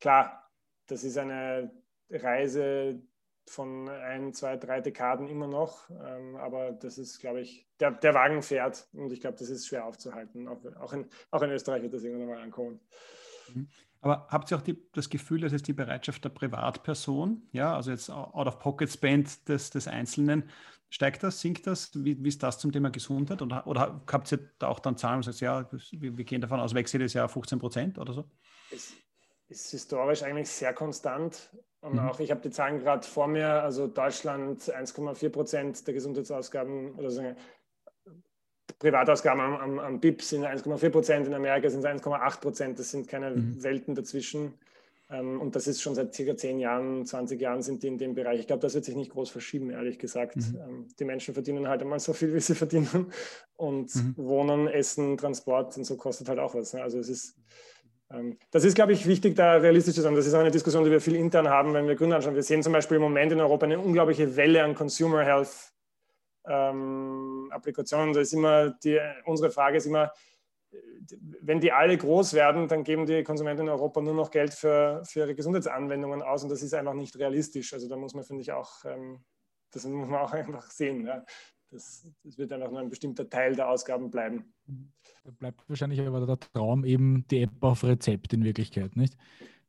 [SPEAKER 2] Klar, das ist eine Reise von ein, zwei, drei Dekaden immer noch, ähm, aber das ist, glaube ich, der, der Wagen fährt und ich glaube, das ist schwer aufzuhalten. Auch, auch, in, auch in Österreich wird das irgendwann mal ankommen.
[SPEAKER 4] Mhm. Aber habt ihr auch die, das Gefühl, dass jetzt die Bereitschaft der Privatperson, ja, also jetzt Out-of-Pocket-Spend des, des Einzelnen, steigt das, sinkt das? Wie, wie ist das zum Thema Gesundheit? Oder, oder habt ihr da auch dann Zahlen und sagt, ja, wir, wir gehen davon aus, wechselt das Jahr 15 Prozent oder so?
[SPEAKER 2] Es ist historisch eigentlich sehr konstant. Und mhm. auch, ich habe die Zahlen gerade vor mir, also Deutschland 1,4 Prozent der Gesundheitsausgaben oder so Privatausgaben am, am, am BIP sind 1,4 Prozent, in Amerika sind es 1,8 Prozent. Das sind keine mhm. Welten dazwischen. Ähm, und das ist schon seit circa 10 Jahren, 20 Jahren sind die in dem Bereich. Ich glaube, das wird sich nicht groß verschieben, ehrlich gesagt. Mhm. Ähm, die Menschen verdienen halt einmal so viel, wie sie verdienen. Und mhm. Wohnen, Essen, Transport und so kostet halt auch was. Ne? Also es ist, ähm, das ist, glaube ich, wichtig, da realistisch zu sein. Das ist auch eine Diskussion, die wir viel intern haben, wenn wir Gründer anschauen. Wir sehen zum Beispiel im Moment in Europa eine unglaubliche Welle an Consumer Health ähm, Applikationen. Da ist immer die, unsere Frage ist immer, wenn die alle groß werden, dann geben die Konsumenten in Europa nur noch Geld für, für ihre Gesundheitsanwendungen aus und das ist einfach nicht realistisch. Also da muss man, finde ich, auch, ähm, das muss man auch einfach sehen. Ja. Das, das, wird einfach nur ein bestimmter Teil der Ausgaben bleiben.
[SPEAKER 1] Da bleibt wahrscheinlich aber der Traum eben die App auf Rezept in Wirklichkeit, nicht?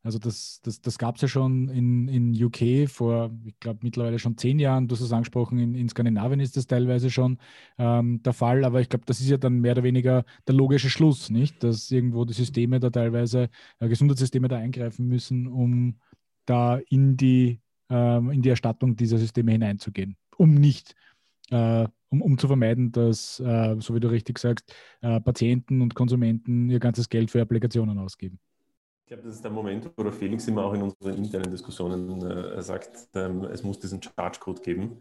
[SPEAKER 1] Also das, das, das gab es ja schon in, in UK vor, ich glaube, mittlerweile schon zehn Jahren. Du hast es angesprochen, in, in Skandinavien ist das teilweise schon ähm, der Fall. Aber ich glaube, das ist ja dann mehr oder weniger der logische Schluss, nicht? Dass irgendwo die Systeme da teilweise, äh, Gesundheitssysteme da eingreifen müssen, um da in die, ähm, in die Erstattung dieser Systeme hineinzugehen, um nicht äh, um, um zu vermeiden, dass, äh, so wie du richtig sagst, äh, Patienten und Konsumenten ihr ganzes Geld für Applikationen ausgeben.
[SPEAKER 3] Ich glaube, das ist der Moment, wo der Felix immer auch in unseren internen Diskussionen äh, sagt, ähm, es muss diesen Charge-Code geben,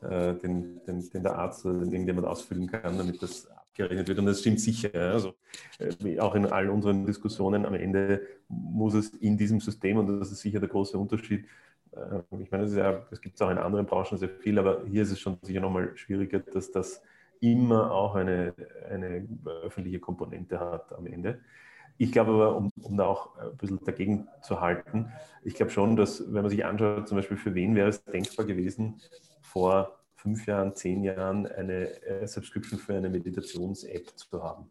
[SPEAKER 3] äh, den, den, den, der Arzt oder irgendjemand ausfüllen kann, damit das abgerechnet wird. Und das stimmt sicher. Also, äh, auch in all unseren Diskussionen am Ende muss es in diesem System, und das ist sicher der große Unterschied, äh, ich meine, es, ja, gibt es auch in anderen Branchen sehr viel, aber hier ist es schon sicher nochmal schwieriger, dass das immer auch eine, eine öffentliche Komponente hat am Ende. Ich glaube aber, um, um, da auch ein bisschen dagegen zu halten, ich glaube schon, dass, wenn man sich anschaut, zum Beispiel für wen wäre es denkbar gewesen, vor fünf Jahren, zehn Jahren eine äh, Subscription für eine Meditations-App zu haben.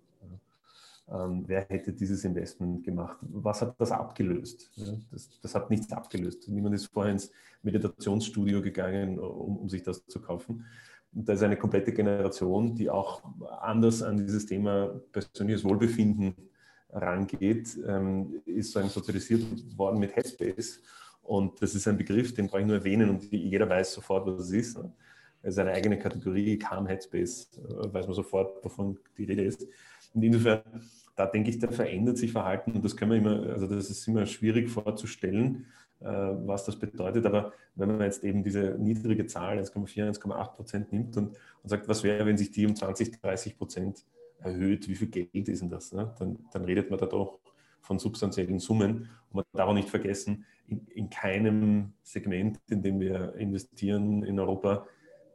[SPEAKER 3] Ähm, wer hätte dieses Investment gemacht? Was hat das abgelöst? Ja, das, das, hat nichts abgelöst. Niemand ist vorher ins Meditationsstudio gegangen, um, um sich das zu kaufen. Und da ist eine komplette Generation, die auch anders an dieses Thema persönliches Wohlbefinden rangeht, ähm, ist sozusagen sozialisiert worden mit Headspace. Und das ist ein Begriff, den brauche ich nur erwähnen und jeder weiß sofort, was es ist. Ne? Es ist eine eigene Kategorie, Calm Headspace, äh, weiß man sofort, wovon die Rede ist. Und insofern, da denke ich, da verändert sich Verhalten und das können wir immer, also das ist immer schwierig vorzustellen, äh, was das bedeutet. Aber wenn man jetzt eben diese niedrige Zahl, 1,4, 1,8 Prozent nimmt und, und, sagt, was wäre, wenn sich die um 20, 30 Prozent erhöht, wie viel Geld ist denn das? Ne? Dann, dann, redet man da doch von substanziellen Summen. Und man darf auch nicht vergessen, in, in keinem Segment, in dem wir investieren in Europa,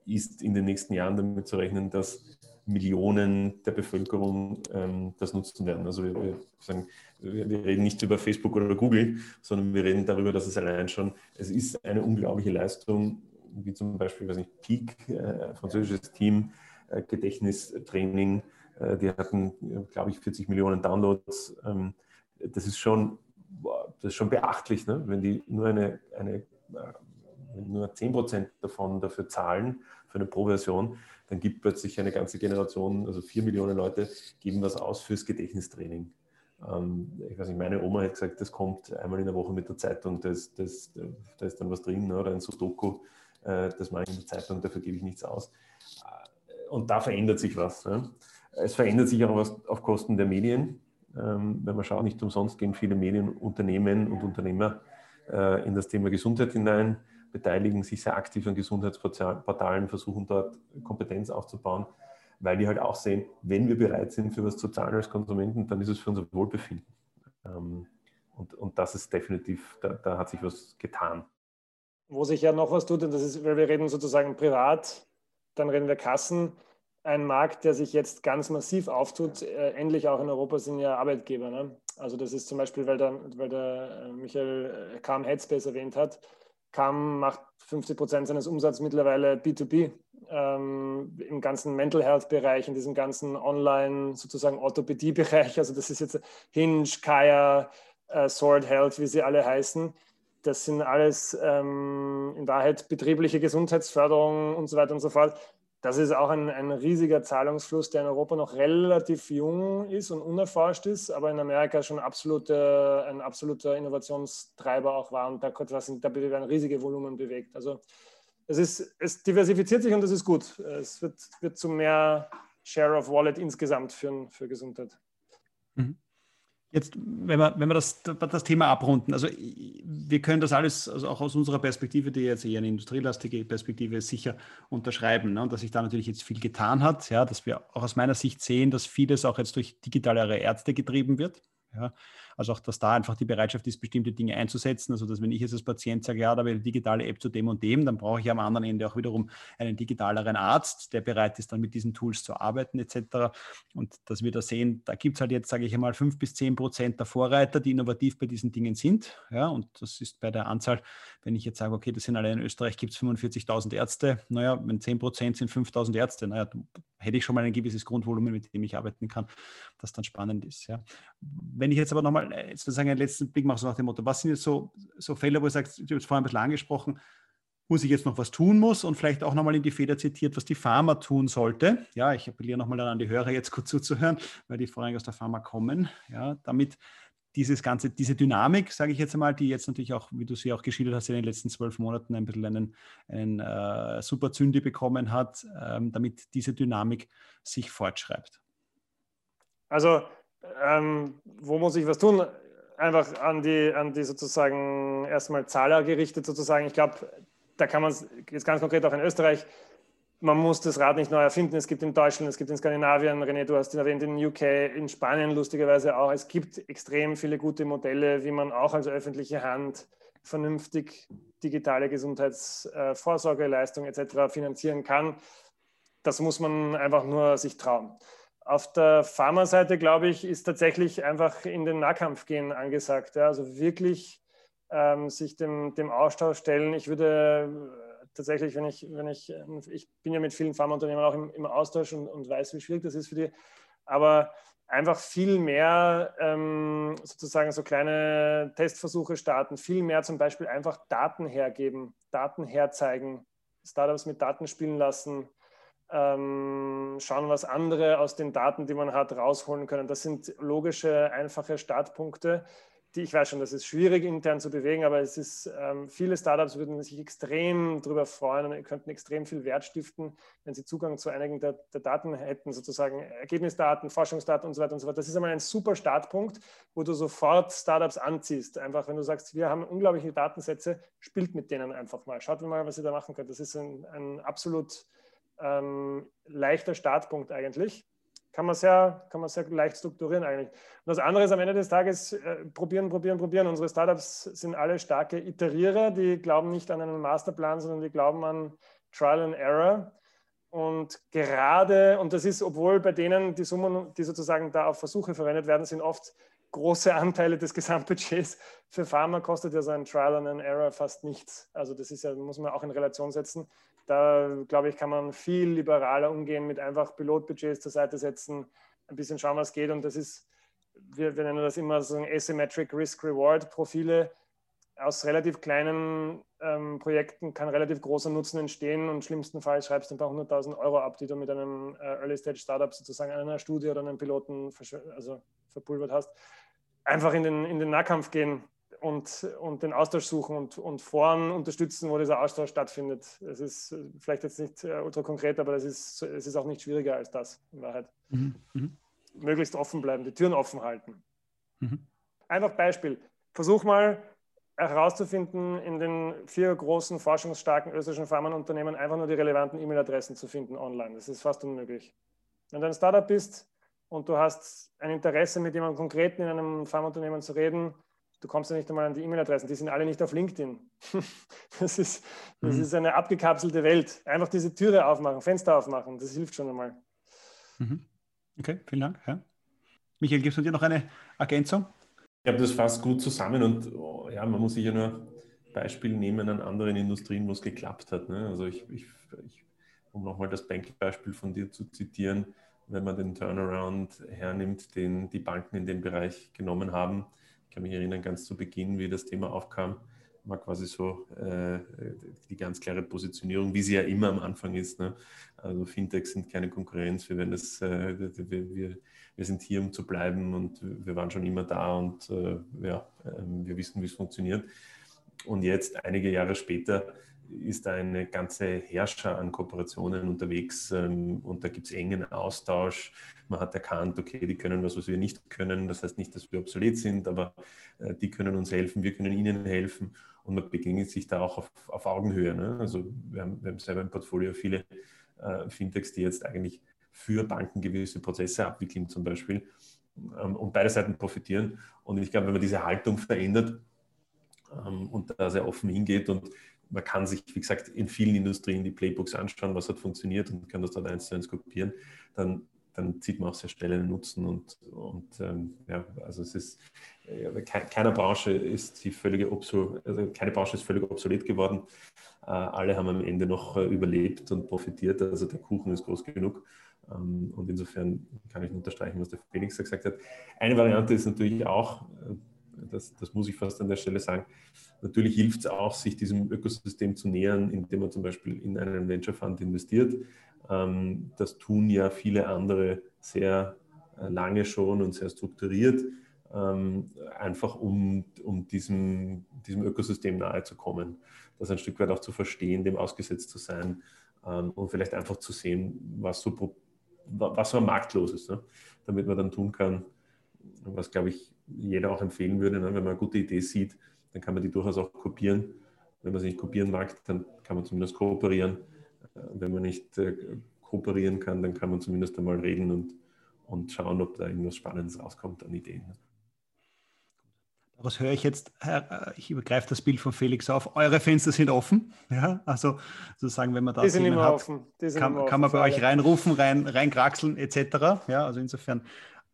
[SPEAKER 3] ist in den nächsten Jahren damit zu rechnen, dass Millionen der Bevölkerung ähm, das nutzen werden. Also wir, wir, sagen, wir, wir, reden nicht über Facebook oder Google, sondern wir reden darüber, dass es allein schon, es ist eine unglaubliche Leistung, wie zum Beispiel, weiß nicht, Peak, äh, französisches Team, äh, Gedächtnistraining, die hatten, glaube ich, 40 Millionen Downloads. Ähm, das ist schon, das ist schon beachtlich, ne? wenn die nur eine, eine äh, nur 10 Prozent davon dafür zahlen, für eine Pro-Version, dann gibt plötzlich eine ganze Generation, also vier Millionen Leute, geben was aus fürs Gedächtnistraining. Ähm, ich weiß nicht, meine Oma hat gesagt, das kommt einmal in der Woche mit der Zeitung, da ist, das, da ist dann was drin, ne, oder ein Sudoku, äh, das mache ich in der Zeitung, dafür gebe ich nichts aus. Äh, und da verändert sich was. Ne? Es verändert sich auch was auf Kosten der Medien. Ähm, wenn man schaut, nicht umsonst gehen viele Medienunternehmen und Unternehmer äh, in das Thema Gesundheit hinein beteiligen sich sehr aktiv an Gesundheitsportalen, versuchen dort Kompetenz aufzubauen, weil die halt auch sehen, wenn wir bereit sind, für was zu zahlen als Konsumenten, dann ist es für unser Wohlbefinden. Ähm, und, und das ist definitiv, da, da hat sich was getan.
[SPEAKER 2] Wo sich ja noch was tut, und das ist, weil wir reden sozusagen privat, dann reden wir Kassen. Ein Markt, der sich jetzt ganz massiv auftut, äh, endlich auch in Europa, sind ja Arbeitgeber. Ne? Also das ist zum Beispiel, weil der, weil der äh, Michael äh, Kam Headspace erwähnt hat, Kam macht 50 Prozent seines Umsatzes mittlerweile B2B ähm, im ganzen Mental Health Bereich, in diesem ganzen Online sozusagen Orthopädie Bereich. Also das ist jetzt Hinge, Kaya, äh, Sword Health, wie sie alle heißen. Das sind alles ähm, in Wahrheit betriebliche Gesundheitsförderung und so weiter und so fort. Das ist auch ein, ein, riesiger Zahlungsfluss, der in Europa noch relativ jung ist und unerforscht ist, aber in Amerika schon absolute, ein absoluter Innovationstreiber auch war und da, da werden riesige Volumen bewegt. Also es, ist, es diversifiziert sich und das ist gut. Es wird, wird zu mehr Share of Wallet insgesamt führen für Gesundheit.
[SPEAKER 4] Mhm. Jetzt, wenn wir, wenn wir das, das Thema abrunden, also wir können das alles, also auch aus unserer Perspektive, die jetzt eher eine industrielastige Perspektive ist, sicher unterschreiben. Ne? Und dass sich da natürlich jetzt viel getan hat, ja, dass wir auch aus meiner Sicht sehen, dass vieles auch jetzt durch digitalere Ärzte getrieben wird. Ja? Also auch, dass da einfach die Bereitschaft ist, bestimmte Dinge einzusetzen. Also dass wenn ich jetzt als Patient sage, ja, da will eine digitale App zu dem und dem, dann brauche ich am anderen Ende auch wiederum einen digitaleren Arzt, der bereit ist, dann mit diesen Tools zu arbeiten etc. Und dass wir da sehen, da gibt es halt jetzt, sage ich einmal, fünf bis zehn Prozent der Vorreiter, die innovativ bei diesen Dingen sind. Ja, und das ist bei der Anzahl, wenn ich jetzt sage, okay, das sind alle in Österreich, gibt es 45.000 Ärzte. Naja, wenn 10 Prozent sind 5.000 Ärzte, naja, hätte ich schon mal ein gewisses Grundvolumen, mit dem ich arbeiten kann, das dann spannend ist. Ja. Wenn ich jetzt aber nochmal äh, sozusagen einen letzten Blick mache, so nach dem Motto, was sind jetzt so, so Fälle, wo ihr sagt, ich habe es vorhin ein bisschen angesprochen, wo sich jetzt noch was tun muss und vielleicht auch nochmal in die Feder zitiert, was die Pharma tun sollte. Ja, ich appelliere nochmal an die Hörer, jetzt gut zuzuhören, weil die vorrangig aus der Pharma kommen, ja, damit dieses ganze, diese Dynamik, sage ich jetzt einmal, die jetzt natürlich auch, wie du sie auch geschildert hast, in den letzten zwölf Monaten ein bisschen einen, einen äh, super Zündi bekommen hat, ähm, damit diese Dynamik sich fortschreibt?
[SPEAKER 2] Also, ähm, wo muss ich was tun? Einfach an die, an die sozusagen erstmal Zahler gerichtet sozusagen. Ich glaube, da kann man es jetzt ganz konkret auch in Österreich man muss das Rad nicht neu erfinden. Es gibt in Deutschland, es gibt in Skandinavien, René, du hast ihn erwähnt, in UK, in Spanien lustigerweise auch. Es gibt extrem viele gute Modelle, wie man auch als öffentliche Hand vernünftig digitale Gesundheitsvorsorgeleistung etc. finanzieren kann. Das muss man einfach nur sich trauen. Auf der Pharmaseite, glaube ich, ist tatsächlich einfach in den Nahkampf gehen angesagt. Ja. Also wirklich ähm, sich dem, dem Austausch stellen. Ich würde tatsächlich, wenn ich, wenn ich, ich bin ja mit vielen Pharmaunternehmen auch im, im Austausch und, und weiß, wie schwierig das ist für die, aber einfach viel mehr ähm, sozusagen so kleine Testversuche starten, viel mehr zum Beispiel einfach Daten hergeben, Daten herzeigen, Startups mit Daten spielen lassen, ähm, schauen, was andere aus den Daten, die man hat, rausholen können. Das sind logische, einfache Startpunkte, die ich weiß schon, das ist schwierig intern zu bewegen, aber es ist, ähm, viele Startups würden sich extrem darüber freuen und könnten extrem viel Wert stiften, wenn sie Zugang zu einigen der, der, Daten hätten, sozusagen Ergebnisdaten, Forschungsdaten und so weiter und so fort. Das ist einmal ein super Startpunkt, wo du sofort Startups anziehst. Einfach, wenn du sagst, wir haben unglaubliche Datensätze, spielt mit denen einfach mal. Schaut mal, was ihr da machen könnt. Das ist ein, ein absolut ähm, leichter Startpunkt eigentlich. Kann man, sehr, kann man sehr leicht strukturieren eigentlich. Und das andere ist am Ende des Tages äh, probieren, probieren, probieren. Unsere Startups sind alle starke Iterierer, die glauben nicht an einen Masterplan, sondern die glauben an Trial and Error. Und gerade, und das ist, obwohl bei denen die Summen, die sozusagen da auf Versuche verwendet werden, sind oft große Anteile des Gesamtbudgets. Für Pharma kostet ja so ein Trial and an Error fast nichts. Also das ist ja, muss man auch in Relation setzen. Da, glaube ich, kann man viel liberaler umgehen mit einfach Pilotbudgets zur Seite setzen, ein bisschen schauen, was geht. Und das ist, wir, wir nennen das immer so ein Asymmetric Risk-Reward-Profile. Aus relativ kleinen ähm, Projekten kann relativ großer Nutzen entstehen und schlimmstenfalls schreibst du ein paar hunderttausend Euro ab, die du mit einem äh, Early-Stage-Startup sozusagen an einer Studie oder einem Piloten also verpulvert hast. Einfach in den, in den Nahkampf gehen und, und den Austausch suchen und, und Foren unterstützen, wo dieser Austausch stattfindet. Es ist vielleicht jetzt nicht äh, ultra konkret, aber es ist, es ist auch nicht schwieriger als das in Wahrheit. Mhm. Mhm. Möglichst offen bleiben, die Türen offen halten. Mhm. Einfach Beispiel. Versuch mal herauszufinden, in den vier großen forschungsstarken österreichischen Pharmaunternehmen einfach nur die relevanten E-Mail-Adressen zu finden online. Das ist fast unmöglich. Wenn du ein Startup bist und du hast ein Interesse, mit jemandem konkreten in einem Pharmaunternehmen zu reden, du kommst ja nicht einmal an die E-Mail-Adressen, die sind alle nicht auf LinkedIn. Das ist, das mhm. ist eine abgekapselte Welt. Einfach diese Türe aufmachen, Fenster aufmachen, das hilft schon einmal.
[SPEAKER 4] Mhm. Okay, vielen Dank. Ja. Michael, gibt es von dir noch eine Ergänzung?
[SPEAKER 3] Ich habe das fast gut zusammen und oh, ja, man muss sich ja nur Beispiel nehmen an anderen Industrien, wo es geklappt hat. Ne? Also ich, ich, ich um nochmal das Bank-Beispiel von dir zu zitieren, wenn man den Turnaround hernimmt, den die Banken in dem Bereich genommen haben, kann mich erinnern, ganz zu Beginn, wie das Thema aufkam, war quasi so äh, die ganz klare Positionierung, wie sie ja immer am Anfang ist. Ne? Also Fintechs sind keine Konkurrenz, wir, werden das, äh, wir, wir, wir, sind hier, um zu bleiben und wir waren schon immer da und äh, ja, ähm, wir wissen, wie es funktioniert. Und jetzt, einige Jahre später, ist da eine ganze Herrscher an Kooperationen unterwegs ähm, und da gibt es engen Austausch. Man hat erkannt, okay, die können was, was wir nicht können. Das heißt nicht, dass wir obsolet sind, aber äh, die können uns helfen, wir können ihnen helfen und man begegnet sich da auch auf, auf Augenhöhe. Ne? Also wir haben, wir haben, selber im Portfolio viele äh, Fintechs, die jetzt eigentlich für Banken gewisse Prozesse abwickeln zum Beispiel ähm, und beide Seiten profitieren. Und ich glaube, wenn man diese Haltung verändert, ähm, und da sehr offen hingeht und man kann sich, wie gesagt, in vielen Industrien die Playbooks anschauen, was hat funktioniert und kann das dann eins zu eins kopieren, dann, dann sieht man auch sehr schnell einen Nutzen und, und ähm, ja, also es ist, äh, keiner Branche ist die völlige also keine Branche ist völlig obsolet geworden. Äh, alle haben am Ende noch äh, überlebt und profitiert, also der Kuchen ist groß genug. Ähm, und insofern kann ich unterstreichen, was der Felix gesagt hat. Eine Variante ist natürlich auch, äh, das, das muss ich fast an der Stelle sagen, Natürlich hilft es auch, sich diesem Ökosystem zu nähern, indem man zum Beispiel in einen Venture Fund investiert. Ähm, das tun ja viele andere sehr äh, lange schon und sehr strukturiert, ähm, einfach um, um diesem, diesem Ökosystem nahe zu kommen, das ein Stück weit auch zu verstehen, dem ausgesetzt zu sein ähm, und vielleicht einfach zu sehen, was so, was so am Markt los ist, ne? damit man dann tun kann, was, glaube ich, jeder auch empfehlen würde, ne? wenn man eine gute Idee sieht, dann kann man die durchaus auch kopieren. Wenn man sie nicht kopieren mag, dann kann man zumindest kooperieren. Äh, wenn man nicht äh, kooperieren kann, dann kann man zumindest einmal reden und, und schauen, ob da irgendwas Spannendes rauskommt an Ideen.
[SPEAKER 4] Daraus höre ich jetzt, äh, ich übergreife das Bild von Felix auf, eure Fenster sind offen. Ja, also sozusagen, wenn man da
[SPEAKER 2] hat,
[SPEAKER 4] kann, kann man bei euch reinrufen, rein, reinkraxeln etc. Ja, also insofern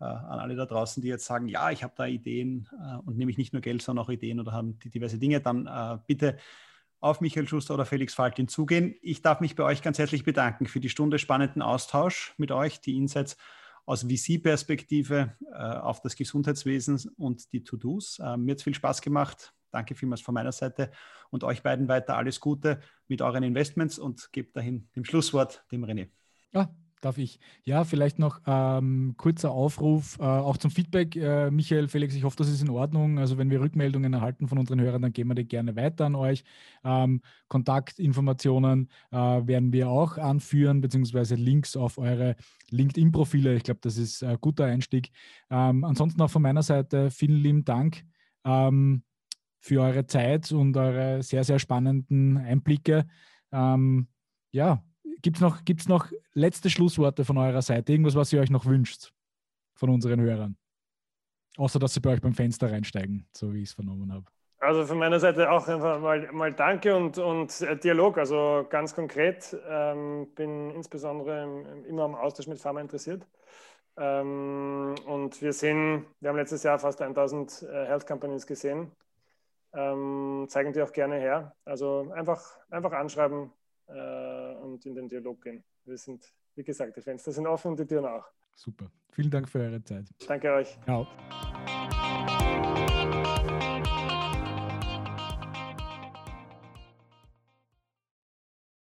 [SPEAKER 4] an alle da draußen, die jetzt sagen, ja, ich habe da Ideen äh, und nehme ich nicht nur Geld, sondern auch Ideen oder haben die diverse Dinge, dann äh, bitte auf Michael Schuster oder Felix Faltin zugehen. Ich darf mich bei euch ganz herzlich bedanken für die Stunde spannenden Austausch mit euch, die Insights aus VC-Perspektive äh, auf das Gesundheitswesen und die To-Dos. Äh, mir hat es viel Spaß gemacht. Danke vielmals von meiner Seite und euch beiden weiter alles Gute mit euren Investments und gebt dahin dem Schlusswort dem René.
[SPEAKER 1] Ja, Darf ich? Ja, vielleicht noch ähm, kurzer Aufruf äh, auch zum Feedback. Äh, Michael, Felix, ich hoffe, das ist in Ordnung. Also wenn wir Rückmeldungen erhalten von unseren Hörern, dann geben wir die gerne weiter an euch. Ähm, Kontaktinformationen äh, werden wir auch anführen, beziehungsweise Links auf eure LinkedIn-Profile. Ich glaube, das ist ein guter Einstieg. Ähm, ansonsten auch von meiner Seite vielen lieben Dank ähm, für eure Zeit und eure sehr, sehr spannenden Einblicke. Ähm, ja, Gibt es noch, gibt's noch letzte Schlussworte von eurer Seite? Irgendwas, was ihr euch noch wünscht von unseren Hörern? Außer, dass sie bei euch beim Fenster reinsteigen, so wie ich es vernommen habe.
[SPEAKER 2] Also von meiner Seite auch einfach mal, mal Danke und, und äh, Dialog. Also ganz konkret, ähm, bin insbesondere immer am Austausch mit Pharma interessiert. Ähm, und wir sehen, wir haben letztes Jahr fast 1000 äh, Health Companies gesehen. Ähm, zeigen die auch gerne her. Also einfach, einfach anschreiben, äh, und in den Dialog gehen. Wir sind, wie gesagt, die Fenster sind offen und die Türen auch.
[SPEAKER 1] Super. Vielen Dank für eure Zeit.
[SPEAKER 2] Danke euch.
[SPEAKER 1] Ciao.